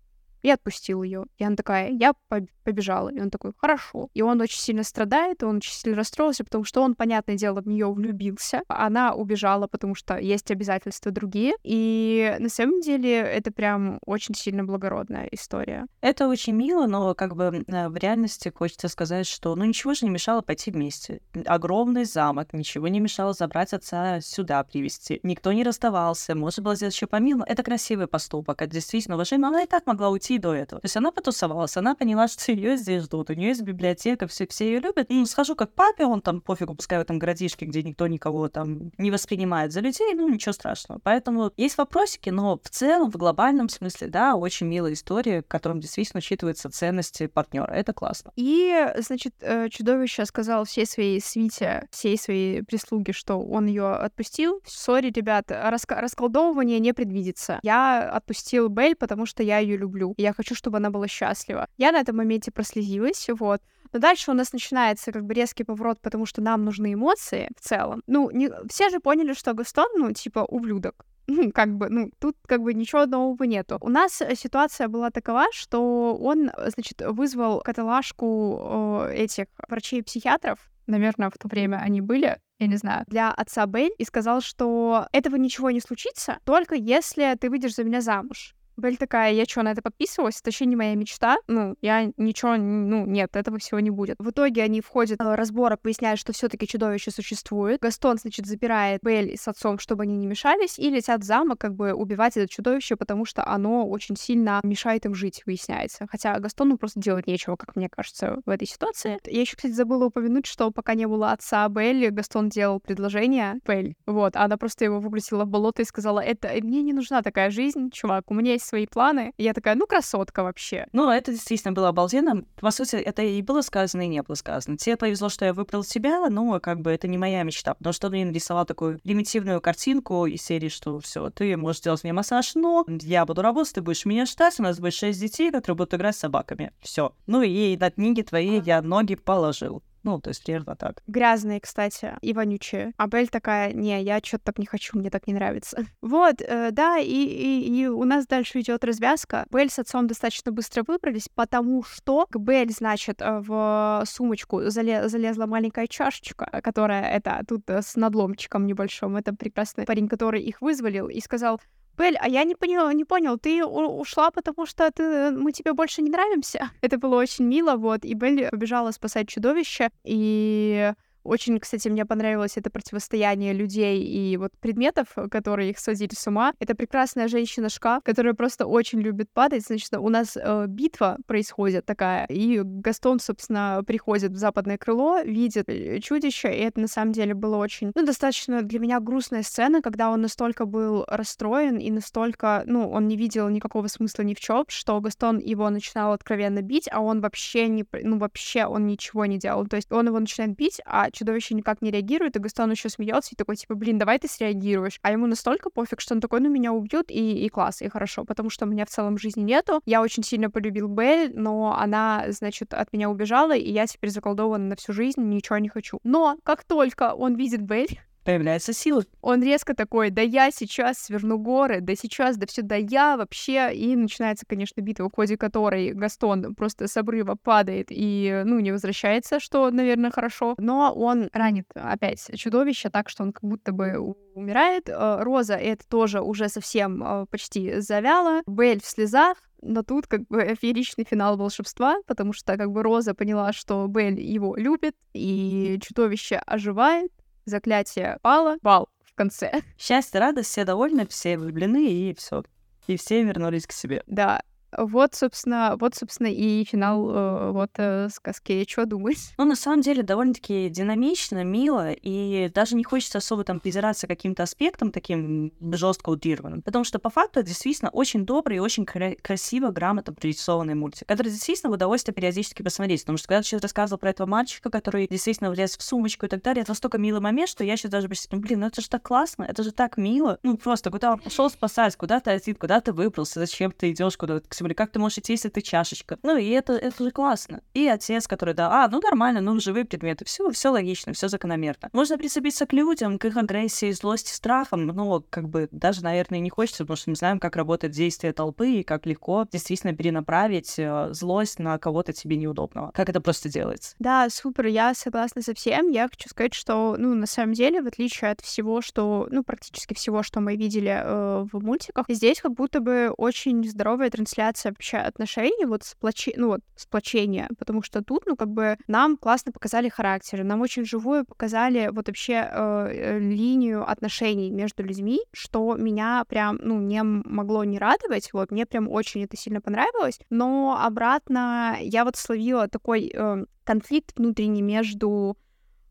и отпустил ее. И она такая, я поб- побежала. И он такой, хорошо. И он очень сильно страдает, и он очень сильно расстроился, потому что он, понятное дело, в нее влюбился. Она убежала, потому что есть обязательства другие. И на самом деле это прям очень сильно благородная история. Это очень мило, но как бы э, в реальности хочется сказать, что ну ничего же не мешало пойти вместе. Огромный замок, ничего не мешало забрать отца сюда привести. Никто не расставался, можно было сделать еще помимо. Это красивый поступок, это действительно уважаемый. Она и так могла уйти до этого. То есть она потусовалась, она поняла, что ее здесь ждут, у нее есть библиотека, все, все ее любят. Ну, схожу как папе, он там пофигу, пускай в этом городишке, где никто никого там не воспринимает за людей, ну ничего страшного. Поэтому есть вопросики, но в целом, в глобальном смысле, да, очень милая история, в котором действительно учитываются ценности партнера. Это классно. И, значит, э, чудовище сказал всей своей свите, всей своей прислуге, что он ее отпустил. Сори, ребят, раска- расколдовывание не предвидится. Я отпустил Белль, потому что я ее люблю. И я хочу, чтобы она была счастлива. Я на этом моменте прослезилась, вот. Но дальше у нас начинается как бы резкий поворот, потому что нам нужны эмоции в целом. Ну, не... все же поняли, что Гастон, ну, типа, ублюдок. Ну, как бы, ну, тут как бы ничего нового нету. У нас э, ситуация была такова, что он, э, значит, вызвал каталажку э, этих врачей-психиатров, наверное, в то время они были, я не знаю, для отца Белль, и сказал, что этого ничего не случится, только если ты выйдешь за меня замуж. Белль такая, я что, на это подписывалась? Это вообще не моя мечта. Ну, я ничего, ну, нет, этого всего не будет. В итоге они входят в разборок, выясняют, что все таки чудовище существует. Гастон, значит, запирает Белль с отцом, чтобы они не мешались, и летят в замок, как бы убивать это чудовище, потому что оно очень сильно мешает им жить, выясняется. Хотя Гастону просто делать нечего, как мне кажется, в этой ситуации. Я еще, кстати, забыла упомянуть, что пока не было отца Белль, Гастон делал предложение Белль. Вот, она просто его выбросила в болото и сказала, это мне не нужна такая жизнь, чувак, у меня есть свои планы. И я такая, ну, красотка вообще. Ну, это действительно было обалденно. По сути, это и было сказано, и не было сказано. Тебе повезло, что я выбрал тебя, но как бы это не моя мечта. Потому что мне нарисовал такую примитивную картинку из серии, что все, ты можешь делать мне массаж, но я буду работать, ты будешь меня ждать, у нас будет шесть детей, которые будут играть с собаками. Все. Ну и на книги твои я ноги положил. Ну, то есть примерно так. Грязные, кстати, и вонючие. А Белль такая, не, я что-то так не хочу, мне так не нравится. Вот, э, да, и, и, и у нас дальше идет развязка. Белль с отцом достаточно быстро выбрались, потому что к Белль, значит, э, в сумочку зале- залезла маленькая чашечка, которая это тут э, с надломчиком небольшим. Это прекрасный парень, который их вызволил и сказал, Белль, а я не понял, не понял, ты ушла, потому что ты, мы тебе больше не нравимся? Это было очень мило, вот, и Белль побежала спасать чудовище, и очень, кстати, мне понравилось это противостояние людей и вот предметов, которые их сводили с ума. Это прекрасная женщина-шкаф, которая просто очень любит падать. Значит, у нас э, битва происходит такая, и Гастон, собственно, приходит в западное крыло, видит э, чудище, и это на самом деле было очень, ну, достаточно для меня грустная сцена, когда он настолько был расстроен и настолько, ну, он не видел никакого смысла ни в чем, что Гастон его начинал откровенно бить, а он вообще не, ну, вообще он ничего не делал. То есть он его начинает бить, а чудовище никак не реагирует, и Гастон еще смеется и такой, типа, блин, давай ты среагируешь. А ему настолько пофиг, что он такой, ну, меня убьют, и, и класс, и хорошо, потому что меня в целом жизни нету. Я очень сильно полюбил Белль, но она, значит, от меня убежала, и я теперь заколдована на всю жизнь, ничего не хочу. Но как только он видит Белль, Появляется сила. он резко такой, да я сейчас сверну горы, да сейчас, да все, да я вообще. И начинается, конечно, битва, в ходе которой Гастон просто с обрыва падает и, ну, не возвращается, что, наверное, хорошо. Но он ранит опять чудовище так, что он как будто бы умирает. Э, Роза это тоже уже совсем э, почти завяла. Белль в слезах, но тут как бы фееричный финал волшебства, потому что как бы Роза поняла, что Белль его любит, и чудовище оживает, заклятие пало, бал в конце. Счастье, радость, все довольны, все влюблены, и все. И все вернулись к себе. Да. Вот, собственно, вот, собственно, и финал э, вот э, сказки. Что думаешь? Ну, на самом деле, довольно-таки динамично, мило, и даже не хочется особо там придираться каким-то аспектом таким жестко утрированным. Потому что, по факту, это действительно очень добрый и очень кра- красиво, грамотно прорисованный мультик, который действительно в удовольствие периодически посмотреть. Потому что когда ты сейчас рассказывал про этого мальчика, который действительно влез в сумочку и так далее, это настолько милый момент, что я сейчас даже посчитаю, блин, ну это же так классно, это же так мило. Ну, просто куда он пошел спасать, куда ты один, куда ты выбрался, зачем ты идешь куда-то к себе, как ты можешь идти, если ты чашечка. Ну, и это, это же классно. И отец, который, да, а, ну нормально, ну, живые предметы, все, все логично, все закономерно. Можно прицепиться к людям, к их агрессии, злости, страхам, но как бы даже, наверное, не хочется, потому что не знаем, как работает действие толпы и как легко действительно перенаправить э, злость на кого-то тебе неудобного. Как это просто делается. Да, супер, я согласна со всем. Я хочу сказать, что, ну, на самом деле, в отличие от всего, что, ну, практически всего, что мы видели э, в мультиках, здесь как будто бы очень здоровая трансляция вообще отношений, вот сплочи... ну, вот сплочения, потому что тут, ну, как бы нам классно показали характеры, нам очень живую показали вот вообще э, линию отношений между людьми, что меня прям, ну, не могло не радовать, вот, мне прям очень это сильно понравилось, но обратно я вот словила такой э, конфликт внутренний между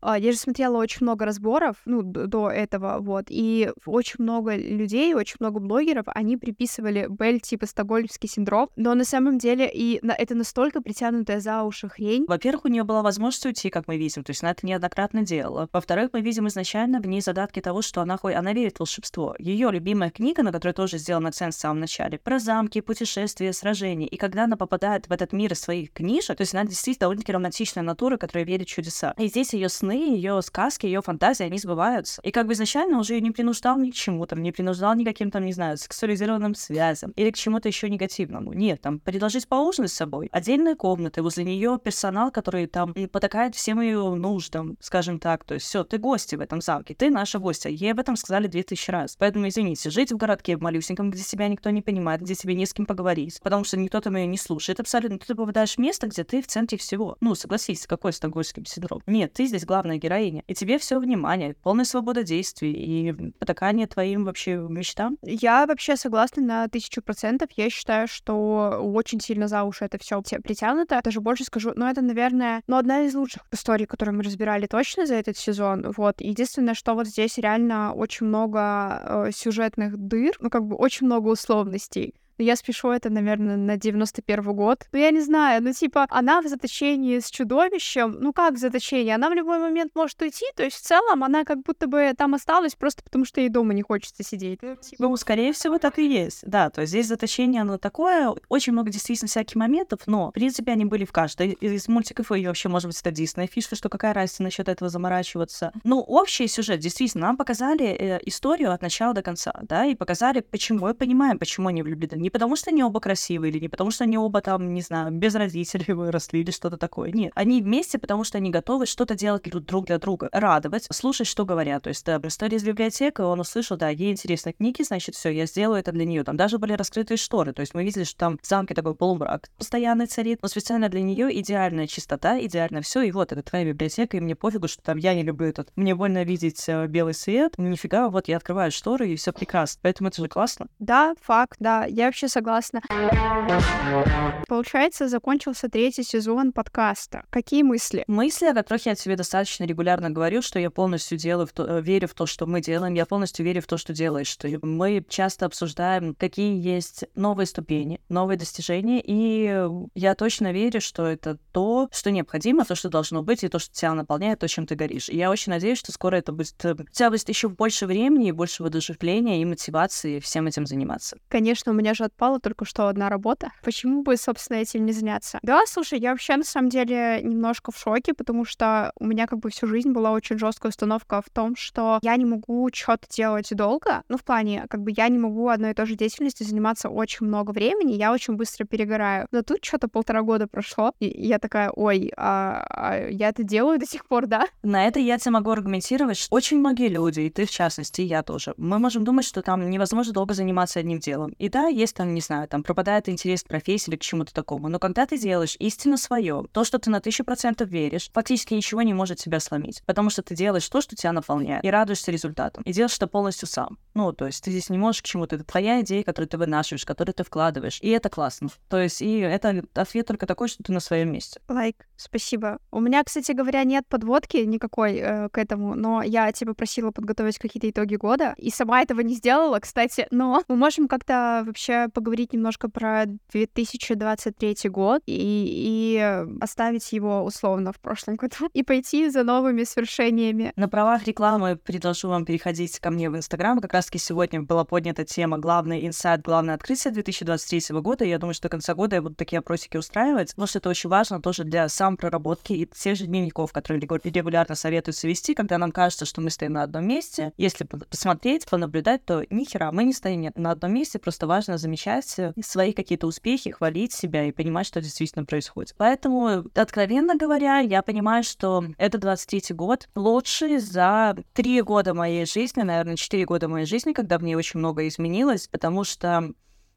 я же смотрела очень много разборов, ну, до этого, вот, и очень много людей, очень много блогеров, они приписывали Белль типа стокгольмский синдром, но на самом деле и на, это настолько притянутая за уши хрень. Во-первых, у нее была возможность уйти, как мы видим, то есть она это неоднократно делала. Во-вторых, мы видим изначально в ней задатки того, что она, она верит в волшебство. Ее любимая книга, на которой тоже сделан акцент в самом начале, про замки, путешествия, сражения. И когда она попадает в этот мир из своих книжек, то есть она действительно довольно-таки романтичная натура, которая верит в чудеса. И здесь ее сны сны, ее сказки, ее фантазии, они сбываются. И как бы изначально уже ее не принуждал ни к чему, там, не принуждал никаким, там, не знаю, сексуализированным связям или к чему-то еще негативному. Нет, там, предложить поужинать с собой. Отдельные комнаты, возле нее персонал, который там потакает всем ее нуждам, скажем так. То есть все, ты гости в этом замке, ты наша гостья. Ей об этом сказали две тысячи раз. Поэтому, извините, жить в городке в малюсеньком, где тебя никто не понимает, где тебе не с кем поговорить, потому что никто там ее не слушает абсолютно. Ты попадаешь в место, где ты в центре всего. Ну, согласись, какой стокгольмский синдром? Нет, ты здесь главная героиня. И тебе все внимание, полная свобода действий и потакание твоим вообще мечтам. Я вообще согласна на тысячу процентов. Я считаю, что очень сильно за уши это все притянуто. Даже больше скажу, но это, наверное, ну, одна из лучших историй, которую мы разбирали точно за этот сезон. Вот. Единственное, что вот здесь реально очень много э, сюжетных дыр, ну, как бы очень много условностей. Но я спешу это, наверное, на 91 год. Ну, я не знаю, ну, типа, она в заточении с чудовищем. Ну, как в заточении? Она в любой момент может уйти, то есть в целом она как будто бы там осталась просто потому, что ей дома не хочется сидеть. Ну, типа... ну скорее всего, так и есть. Да, то есть здесь заточение, оно такое, очень много действительно всяких моментов, но, в принципе, они были в каждой из мультиков, и вообще, может быть, это Дисней фишка, что какая разница насчет этого заморачиваться. Ну, общий сюжет, действительно, нам показали э, историю от начала до конца, да, и показали, почему, и понимаем, почему они влюблены потому, что они оба красивые, или не потому, что они оба там, не знаю, без родителей выросли, или что-то такое. Нет. Они вместе, потому что они готовы что-то делать друг для друга, радовать, слушать, что говорят. То есть, да, история из библиотеки, он услышал, да, ей интересны книги, значит, все, я сделаю это для нее. Там даже были раскрытые шторы. То есть мы видели, что там в замке такой полумрак постоянный царит, но специально для нее идеальная чистота, идеально все. И вот, это твоя библиотека, и мне пофигу, что там я не люблю этот. Мне больно видеть э, белый свет. Нифига, вот я открываю шторы, и все прекрасно. Поэтому это же классно. Да, факт, да. Я вообще согласна. Получается, закончился третий сезон подкаста. Какие мысли? Мысли, о которых я тебе достаточно регулярно говорю, что я полностью делаю в то, э, верю в то, что мы делаем, я полностью верю в то, что делаешь, что мы часто обсуждаем, какие есть новые ступени, новые достижения, и я точно верю, что это то, что необходимо, то, что должно быть, и то, что тебя наполняет, то, чем ты горишь. И я очень надеюсь, что скоро это будет... Э, у тебя будет еще больше времени, больше воодушевления и мотивации всем этим заниматься. Конечно, у меня же отпало только что одна работа. Почему бы, собственно, этим не заняться? Да, слушай, я вообще на самом деле немножко в шоке, потому что у меня как бы всю жизнь была очень жесткая установка в том, что я не могу что-то делать долго. Ну, в плане, как бы я не могу одной и той же деятельностью заниматься очень много времени, я очень быстро перегораю. Но тут что-то полтора года прошло, и я такая, ой, а, а я это делаю до сих пор, да? На это я тебе могу аргументировать, что очень многие люди, и ты в частности, я тоже, мы можем думать, что там невозможно долго заниматься одним делом. И да, есть есть там, не знаю, там пропадает интерес к профессии или к чему-то такому. Но когда ты делаешь истинно свое, то, что ты на тысячу процентов веришь, фактически ничего не может тебя сломить. Потому что ты делаешь то, что тебя наполняет, и радуешься результатам. И делаешь это полностью сам. Ну, то есть ты здесь не можешь к чему-то. Это твоя идея, которую ты вынашиваешь, которую ты вкладываешь. И это классно. То есть, и это ответ только такой, что ты на своем месте. Лайк, like, спасибо. У меня, кстати говоря, нет подводки никакой э, к этому, но я тебя просила подготовить какие-то итоги года, и сама этого не сделала, кстати, но мы можем как-то вообще поговорить немножко про 2023 год и, и оставить его условно в прошлом году и пойти за новыми свершениями. На правах рекламы предложу вам переходить ко мне в Инстаграм. Как раз-таки сегодня была поднята тема «Главный инсайт, главное открытие 2023 года». Я думаю, что до конца года я буду такие опросики устраивать, потому что это очень важно тоже для самопроработки и тех же дневников, которые регулярно советуются вести, когда нам кажется, что мы стоим на одном месте. Если посмотреть, понаблюдать, то ни хера, мы не стоим на одном месте, просто важно замечать свои какие-то успехи, хвалить себя и понимать, что действительно происходит. Поэтому, откровенно говоря, я понимаю, что это 23 год лучший за три года моей жизни, наверное, четыре года моей жизни, когда в ней очень много изменилось, потому что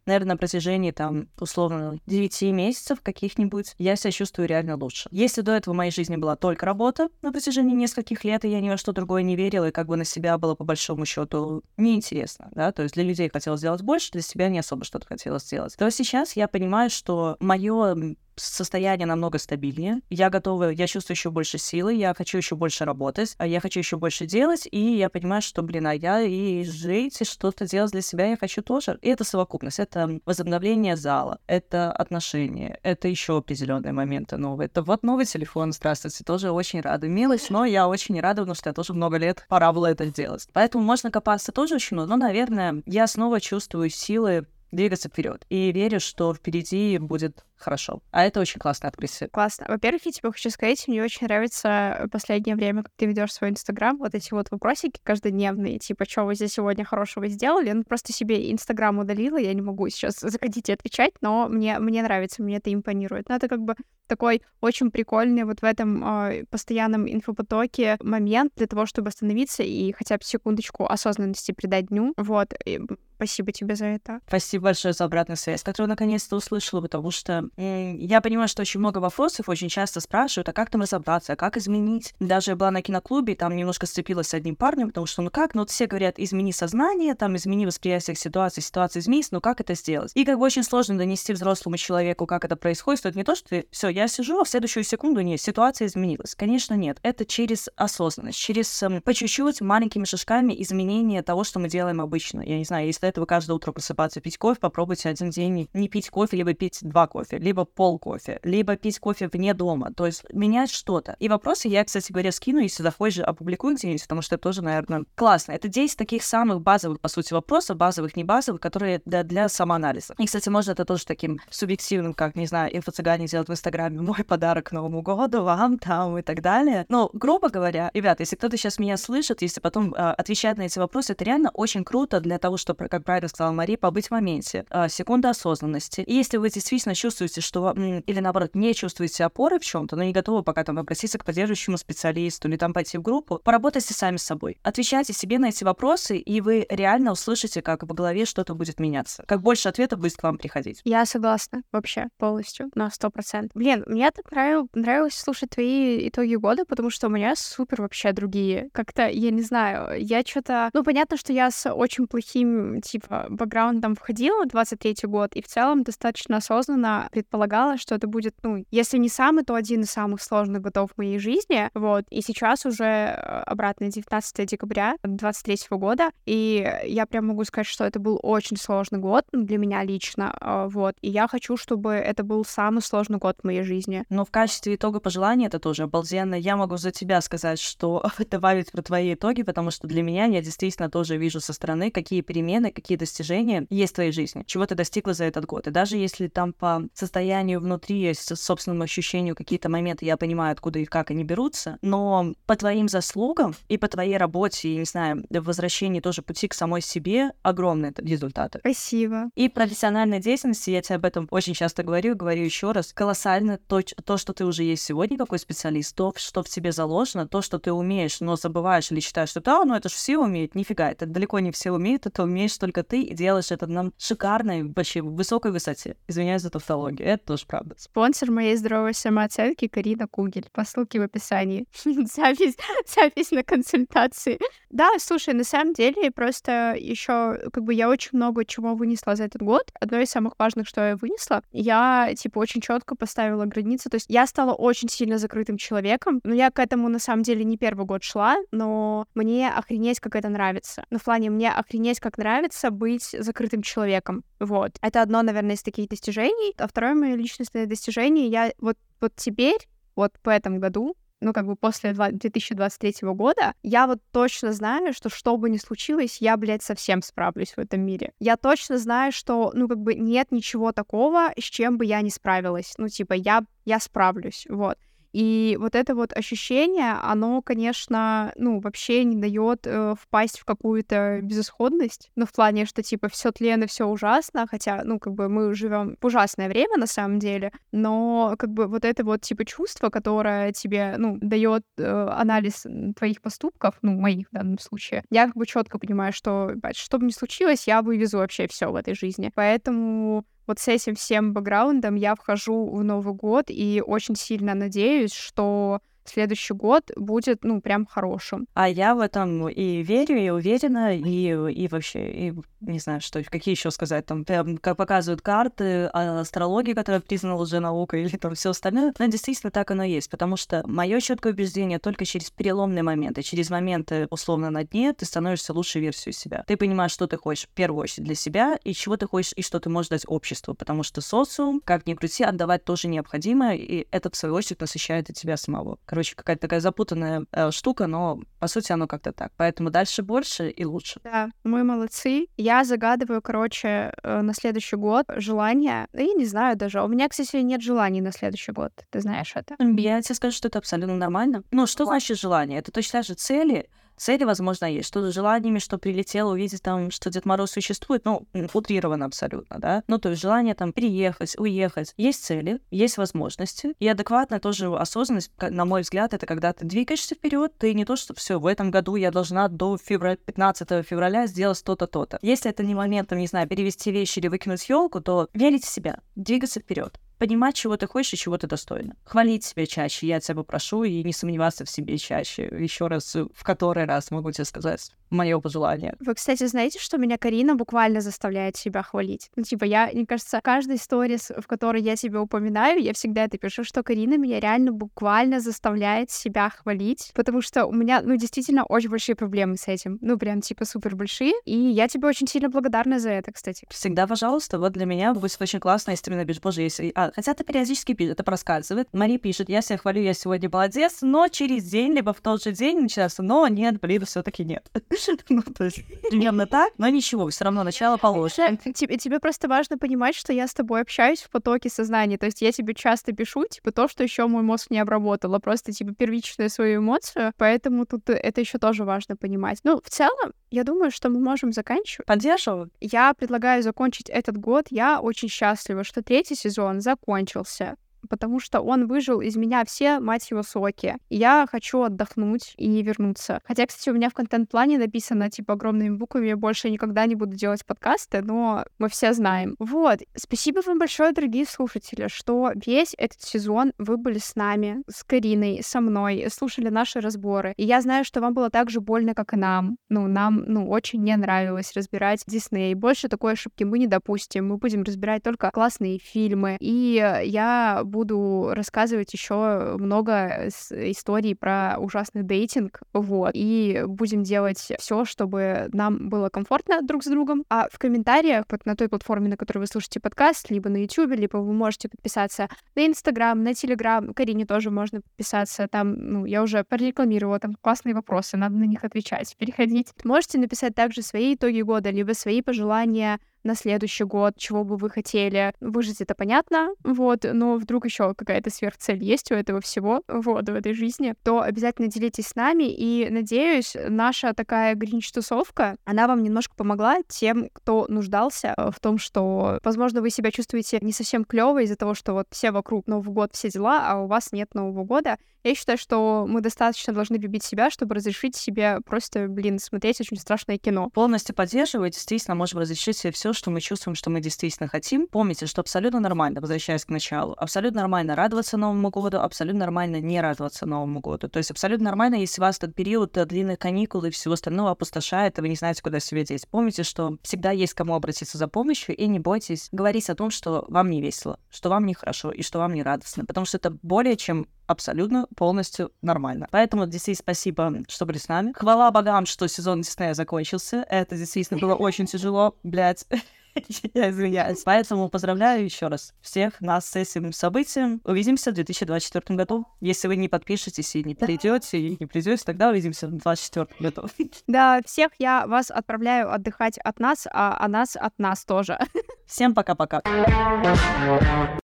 наверное, на протяжении, там, условно, 9 месяцев каких-нибудь, я себя чувствую реально лучше. Если до этого в моей жизни была только работа на протяжении нескольких лет, и я ни во что другое не верила, и как бы на себя было, по большому счету, неинтересно, да, то есть для людей хотелось сделать больше, для себя не особо что-то хотелось сделать, то сейчас я понимаю, что мое состояние намного стабильнее. Я готова, я чувствую еще больше силы, я хочу еще больше работать, а я хочу еще больше делать, и я понимаю, что, блин, а я и жить, и что-то делать для себя я хочу тоже. И это совокупность, это возобновление зала, это отношения, это еще определенные моменты новые. Это вот новый телефон, здравствуйте, тоже очень рада. Мелочь, но я очень рада, потому что я тоже много лет пора было это делать. Поэтому можно копаться тоже очень много, но, наверное, я снова чувствую силы двигаться вперед. И верю, что впереди будет хорошо. А это очень классное открытие. Классно. Во-первых, я тебе хочу сказать, мне очень нравится последнее время, как ты ведешь свой Инстаграм, вот эти вот вопросики каждодневные, типа, что вы здесь сегодня хорошего сделали? Ну, просто себе Инстаграм удалила, я не могу сейчас заходить и отвечать, но мне, мне нравится, мне это импонирует. Но это как бы такой очень прикольный вот в этом э, постоянном инфопотоке момент для того, чтобы остановиться и хотя бы секундочку осознанности придать дню. Вот. И спасибо тебе за это. Спасибо большое за обратную связь, которую наконец-то услышала, потому что я понимаю, что очень много вопросов, очень часто спрашивают, а как там разобраться, а как изменить. Даже я была на киноклубе, там немножко сцепилась с одним парнем, потому что, ну как, ну вот все говорят, измени сознание, там, измени восприятие ситуации, ситуация изменится, ну как это сделать? И как бы очень сложно донести взрослому человеку, как это происходит, это не то, что ты, все, я сижу, а в следующую секунду нет, ситуация изменилась. Конечно, нет. Это через осознанность, через эм, по чуть-чуть маленькими шажками изменения того, что мы делаем обычно. Я не знаю, если до этого каждое утро просыпаться пить кофе, попробуйте один день не пить кофе, либо пить два кофе, либо пол кофе, либо пить кофе вне дома, то есть менять что-то. И вопросы я, кстати говоря, скину, если захочешь, опубликую где-нибудь, потому что это тоже, наверное, классно. Это 10 таких самых базовых, по сути, вопросов, базовых, не базовых, которые для, для самоанализа. И, кстати, можно это тоже таким субъективным, как, не знаю, инфо-цыгане делать в Инстаграме, мой подарок Новому году, вам там и так далее. Но, грубо говоря, ребята, если кто-то сейчас меня слышит, если потом э, отвечать на эти вопросы, это реально очень круто для того, чтобы, как правильно сказала Мария, побыть в моменте. Э, секунда осознанности. И если вы действительно чувствуете, что или наоборот не чувствуете опоры в чем-то, но не готовы пока там обратиться к поддерживающему специалисту или там пойти в группу, поработайте сами с собой. Отвечайте себе на эти вопросы, и вы реально услышите, как в голове что-то будет меняться. Как больше ответов будет к вам приходить. Я согласна вообще полностью, на сто процентов. Блин, мне так нрав... нравилось слушать твои итоги года, потому что у меня супер вообще другие. Как-то, я не знаю, я что-то... Ну, понятно, что я с очень плохим, типа, бэкграундом входила в 23 год, и в целом достаточно осознанно предполагала, что это будет, ну, если не самый, то один из самых сложных годов в моей жизни, вот, и сейчас уже э, обратно 19 декабря 23 года, и я прям могу сказать, что это был очень сложный год для меня лично, э, вот, и я хочу, чтобы это был самый сложный год в моей жизни. Но в качестве итога пожелания это тоже обалденно. Я могу за тебя сказать, что добавить про твои итоги, потому что для меня я действительно тоже вижу со стороны, какие перемены, какие достижения есть в твоей жизни, чего ты достигла за этот год. И даже если там по состоянию внутри, с собственным ощущению какие-то моменты, я понимаю, откуда и как они берутся, но по твоим заслугам и по твоей работе, и, не знаю, возвращении тоже пути к самой себе огромные результаты. Спасибо. И профессиональной деятельности, я тебе об этом очень часто говорю, говорю еще раз, колоссально то, то, что ты уже есть сегодня, какой специалист, то, что в тебе заложено, то, что ты умеешь, но забываешь или считаешь, что да, ну это же все умеют. Нифига, это далеко не все умеют, это умеешь только ты и делаешь это на шикарной, вообще высокой высоте. Извиняюсь за тавтологию, это тоже правда. Спонсор моей здоровой самооценки Карина Кугель. По ссылке в описании. запись, запись на консультации. Да, слушай, на самом деле, просто еще как бы я очень много чего вынесла за этот год. Одно из самых важных, что я вынесла, я, типа, очень четко поставила границы. То есть я стала очень сильно закрытым человеком. Но я к этому, на самом деле, не первый год шла, но мне охренеть, как это нравится. Ну, в плане, мне охренеть, как нравится быть закрытым человеком. Вот. Это одно, наверное, из таких достижений. А второе мое личностное достижение, я вот, вот теперь, вот по этому году, ну, как бы после 2023 года, я вот точно знаю, что что бы ни случилось, я, блядь, совсем справлюсь в этом мире. Я точно знаю, что, ну, как бы нет ничего такого, с чем бы я не справилась. Ну, типа, я, я справлюсь, вот. И вот это вот ощущение, оно, конечно, ну, вообще не дает э, впасть в какую-то безысходность. Ну, в плане, что типа все тлено, все ужасно, хотя, ну, как бы мы живем в ужасное время на самом деле, но как бы вот это вот типа чувство, которое тебе, ну, дает э, анализ твоих поступков, ну, моих в данном случае, я как бы четко понимаю, что, что бы ни случилось, я вывезу вообще все в этой жизни. Поэтому вот с этим всем бэкграундом я вхожу в Новый год и очень сильно надеюсь, что следующий год будет, ну, прям хорошим. А я в этом и верю, и уверена, и, и вообще, и не знаю, что, какие еще сказать, там, как показывают карты, а, астрология, которая признана уже наукой, или там все остальное, но действительно так оно есть, потому что мое четкое убеждение только через переломные моменты, через моменты, условно, на дне, ты становишься лучшей версией себя. Ты понимаешь, что ты хочешь, в первую очередь, для себя, и чего ты хочешь, и что ты можешь дать обществу, потому что социум, как ни крути, отдавать тоже необходимо, и это, в свою очередь, насыщает и тебя самого. Короче, какая-то такая запутанная э, штука, но по сути оно как-то так. Поэтому дальше больше и лучше. Да, мы молодцы. Я загадываю, короче, э, на следующий год желание. Я не знаю даже. У меня, кстати, нет желаний на следующий год. Ты знаешь это? Я тебе скажу, что это абсолютно нормально. Ну, что значит желание? Это точно же цели, цели, возможно, есть. Что с желаниями, что прилетело увидеть там, что Дед Мороз существует, ну, утрировано абсолютно, да. Ну, то есть желание там переехать, уехать. Есть цели, есть возможности. И адекватная тоже осознанность, на мой взгляд, это когда ты двигаешься вперед, ты не то, что все, в этом году я должна до февраля, 15 февраля сделать то-то, то-то. Если это не моментом, не знаю, перевести вещи или выкинуть елку, то верить в себя, двигаться вперед понимать, чего ты хочешь и чего ты достойна. Хвалить себя чаще, я тебя попрошу, и не сомневаться в себе чаще. Еще раз, в который раз могу тебе сказать мое пожелание. Вы, кстати, знаете, что меня Карина буквально заставляет себя хвалить? Ну, типа, я, мне кажется, каждой истории, в которой я тебя упоминаю, я всегда это пишу, что Карина меня реально буквально заставляет себя хвалить, потому что у меня, ну, действительно, очень большие проблемы с этим. Ну, прям, типа, супер большие. И я тебе очень сильно благодарна за это, кстати. Всегда, пожалуйста, вот для меня будет очень классно, если ты мне напишешь, боже, если... А, хотя ты периодически пишешь, это проскальзывает. Мари пишет, я себя хвалю, я сегодня молодец, но через день, либо в тот же день начинается, но нет, блин, все таки нет. ну, то есть, примерно так, но ничего, все равно начало положено. Тебе, тебе просто важно понимать, что я с тобой общаюсь в потоке сознания, то есть я тебе часто пишу, типа, то, что еще мой мозг не обработал, а просто, типа, первичную свою эмоцию, поэтому тут это еще тоже важно понимать. Ну, в целом, я думаю, что мы можем заканчивать. Поддерживаю. Я предлагаю закончить этот год. Я очень счастлива, что третий сезон закончился потому что он выжил из меня все, мать его, соки. Я хочу отдохнуть и вернуться. Хотя, кстати, у меня в контент-плане написано, типа, огромными буквами, я больше никогда не буду делать подкасты, но мы все знаем. Вот. Спасибо вам большое, дорогие слушатели, что весь этот сезон вы были с нами, с Кариной, со мной, слушали наши разборы. И я знаю, что вам было так же больно, как и нам. Ну, нам, ну, очень не нравилось разбирать Дисней. Больше такой ошибки мы не допустим. Мы будем разбирать только классные фильмы. И я буду рассказывать еще много историй про ужасный дейтинг, вот, и будем делать все, чтобы нам было комфортно друг с другом. А в комментариях вот на той платформе, на которой вы слушаете подкаст, либо на YouTube, либо вы можете подписаться на Инстаграм, на Телеграм, Карине тоже можно подписаться, там, ну, я уже прорекламировала, там классные вопросы, надо на них отвечать, переходить. Можете написать также свои итоги года, либо свои пожелания на следующий год, чего бы вы хотели. Выжить это понятно, вот, но вдруг еще какая-то сверхцель есть у этого всего, вот, в этой жизни, то обязательно делитесь с нами, и, надеюсь, наша такая гринч-тусовка, она вам немножко помогла тем, кто нуждался в том, что, возможно, вы себя чувствуете не совсем клево из-за того, что вот все вокруг Новый год, все дела, а у вас нет Нового года. Я считаю, что мы достаточно должны любить себя, чтобы разрешить себе просто, блин, смотреть очень страшное кино. Полностью поддерживаю, действительно можем разрешить себе все, что мы чувствуем, что мы действительно хотим. Помните, что абсолютно нормально, возвращаясь к началу, абсолютно нормально радоваться Новому году, абсолютно нормально не радоваться Новому году. То есть абсолютно нормально, если вас этот период длинных каникул и всего остального опустошает, и вы не знаете, куда себя деть. Помните, что всегда есть кому обратиться за помощью, и не бойтесь говорить о том, что вам не весело, что вам нехорошо и что вам не радостно, потому что это более чем абсолютно полностью нормально. Поэтому, действительно, спасибо, что были с нами. Хвала богам, что сезон Диснея закончился. Это действительно было очень тяжело, блядь. Я извиняюсь. Поэтому поздравляю еще раз всех нас с этим событием. Увидимся в 2024 году. Если вы не подпишетесь и не придете, и не придете, тогда увидимся в 2024 году. Да, всех я вас отправляю отдыхать от нас, а, а нас от нас тоже. Всем пока-пока.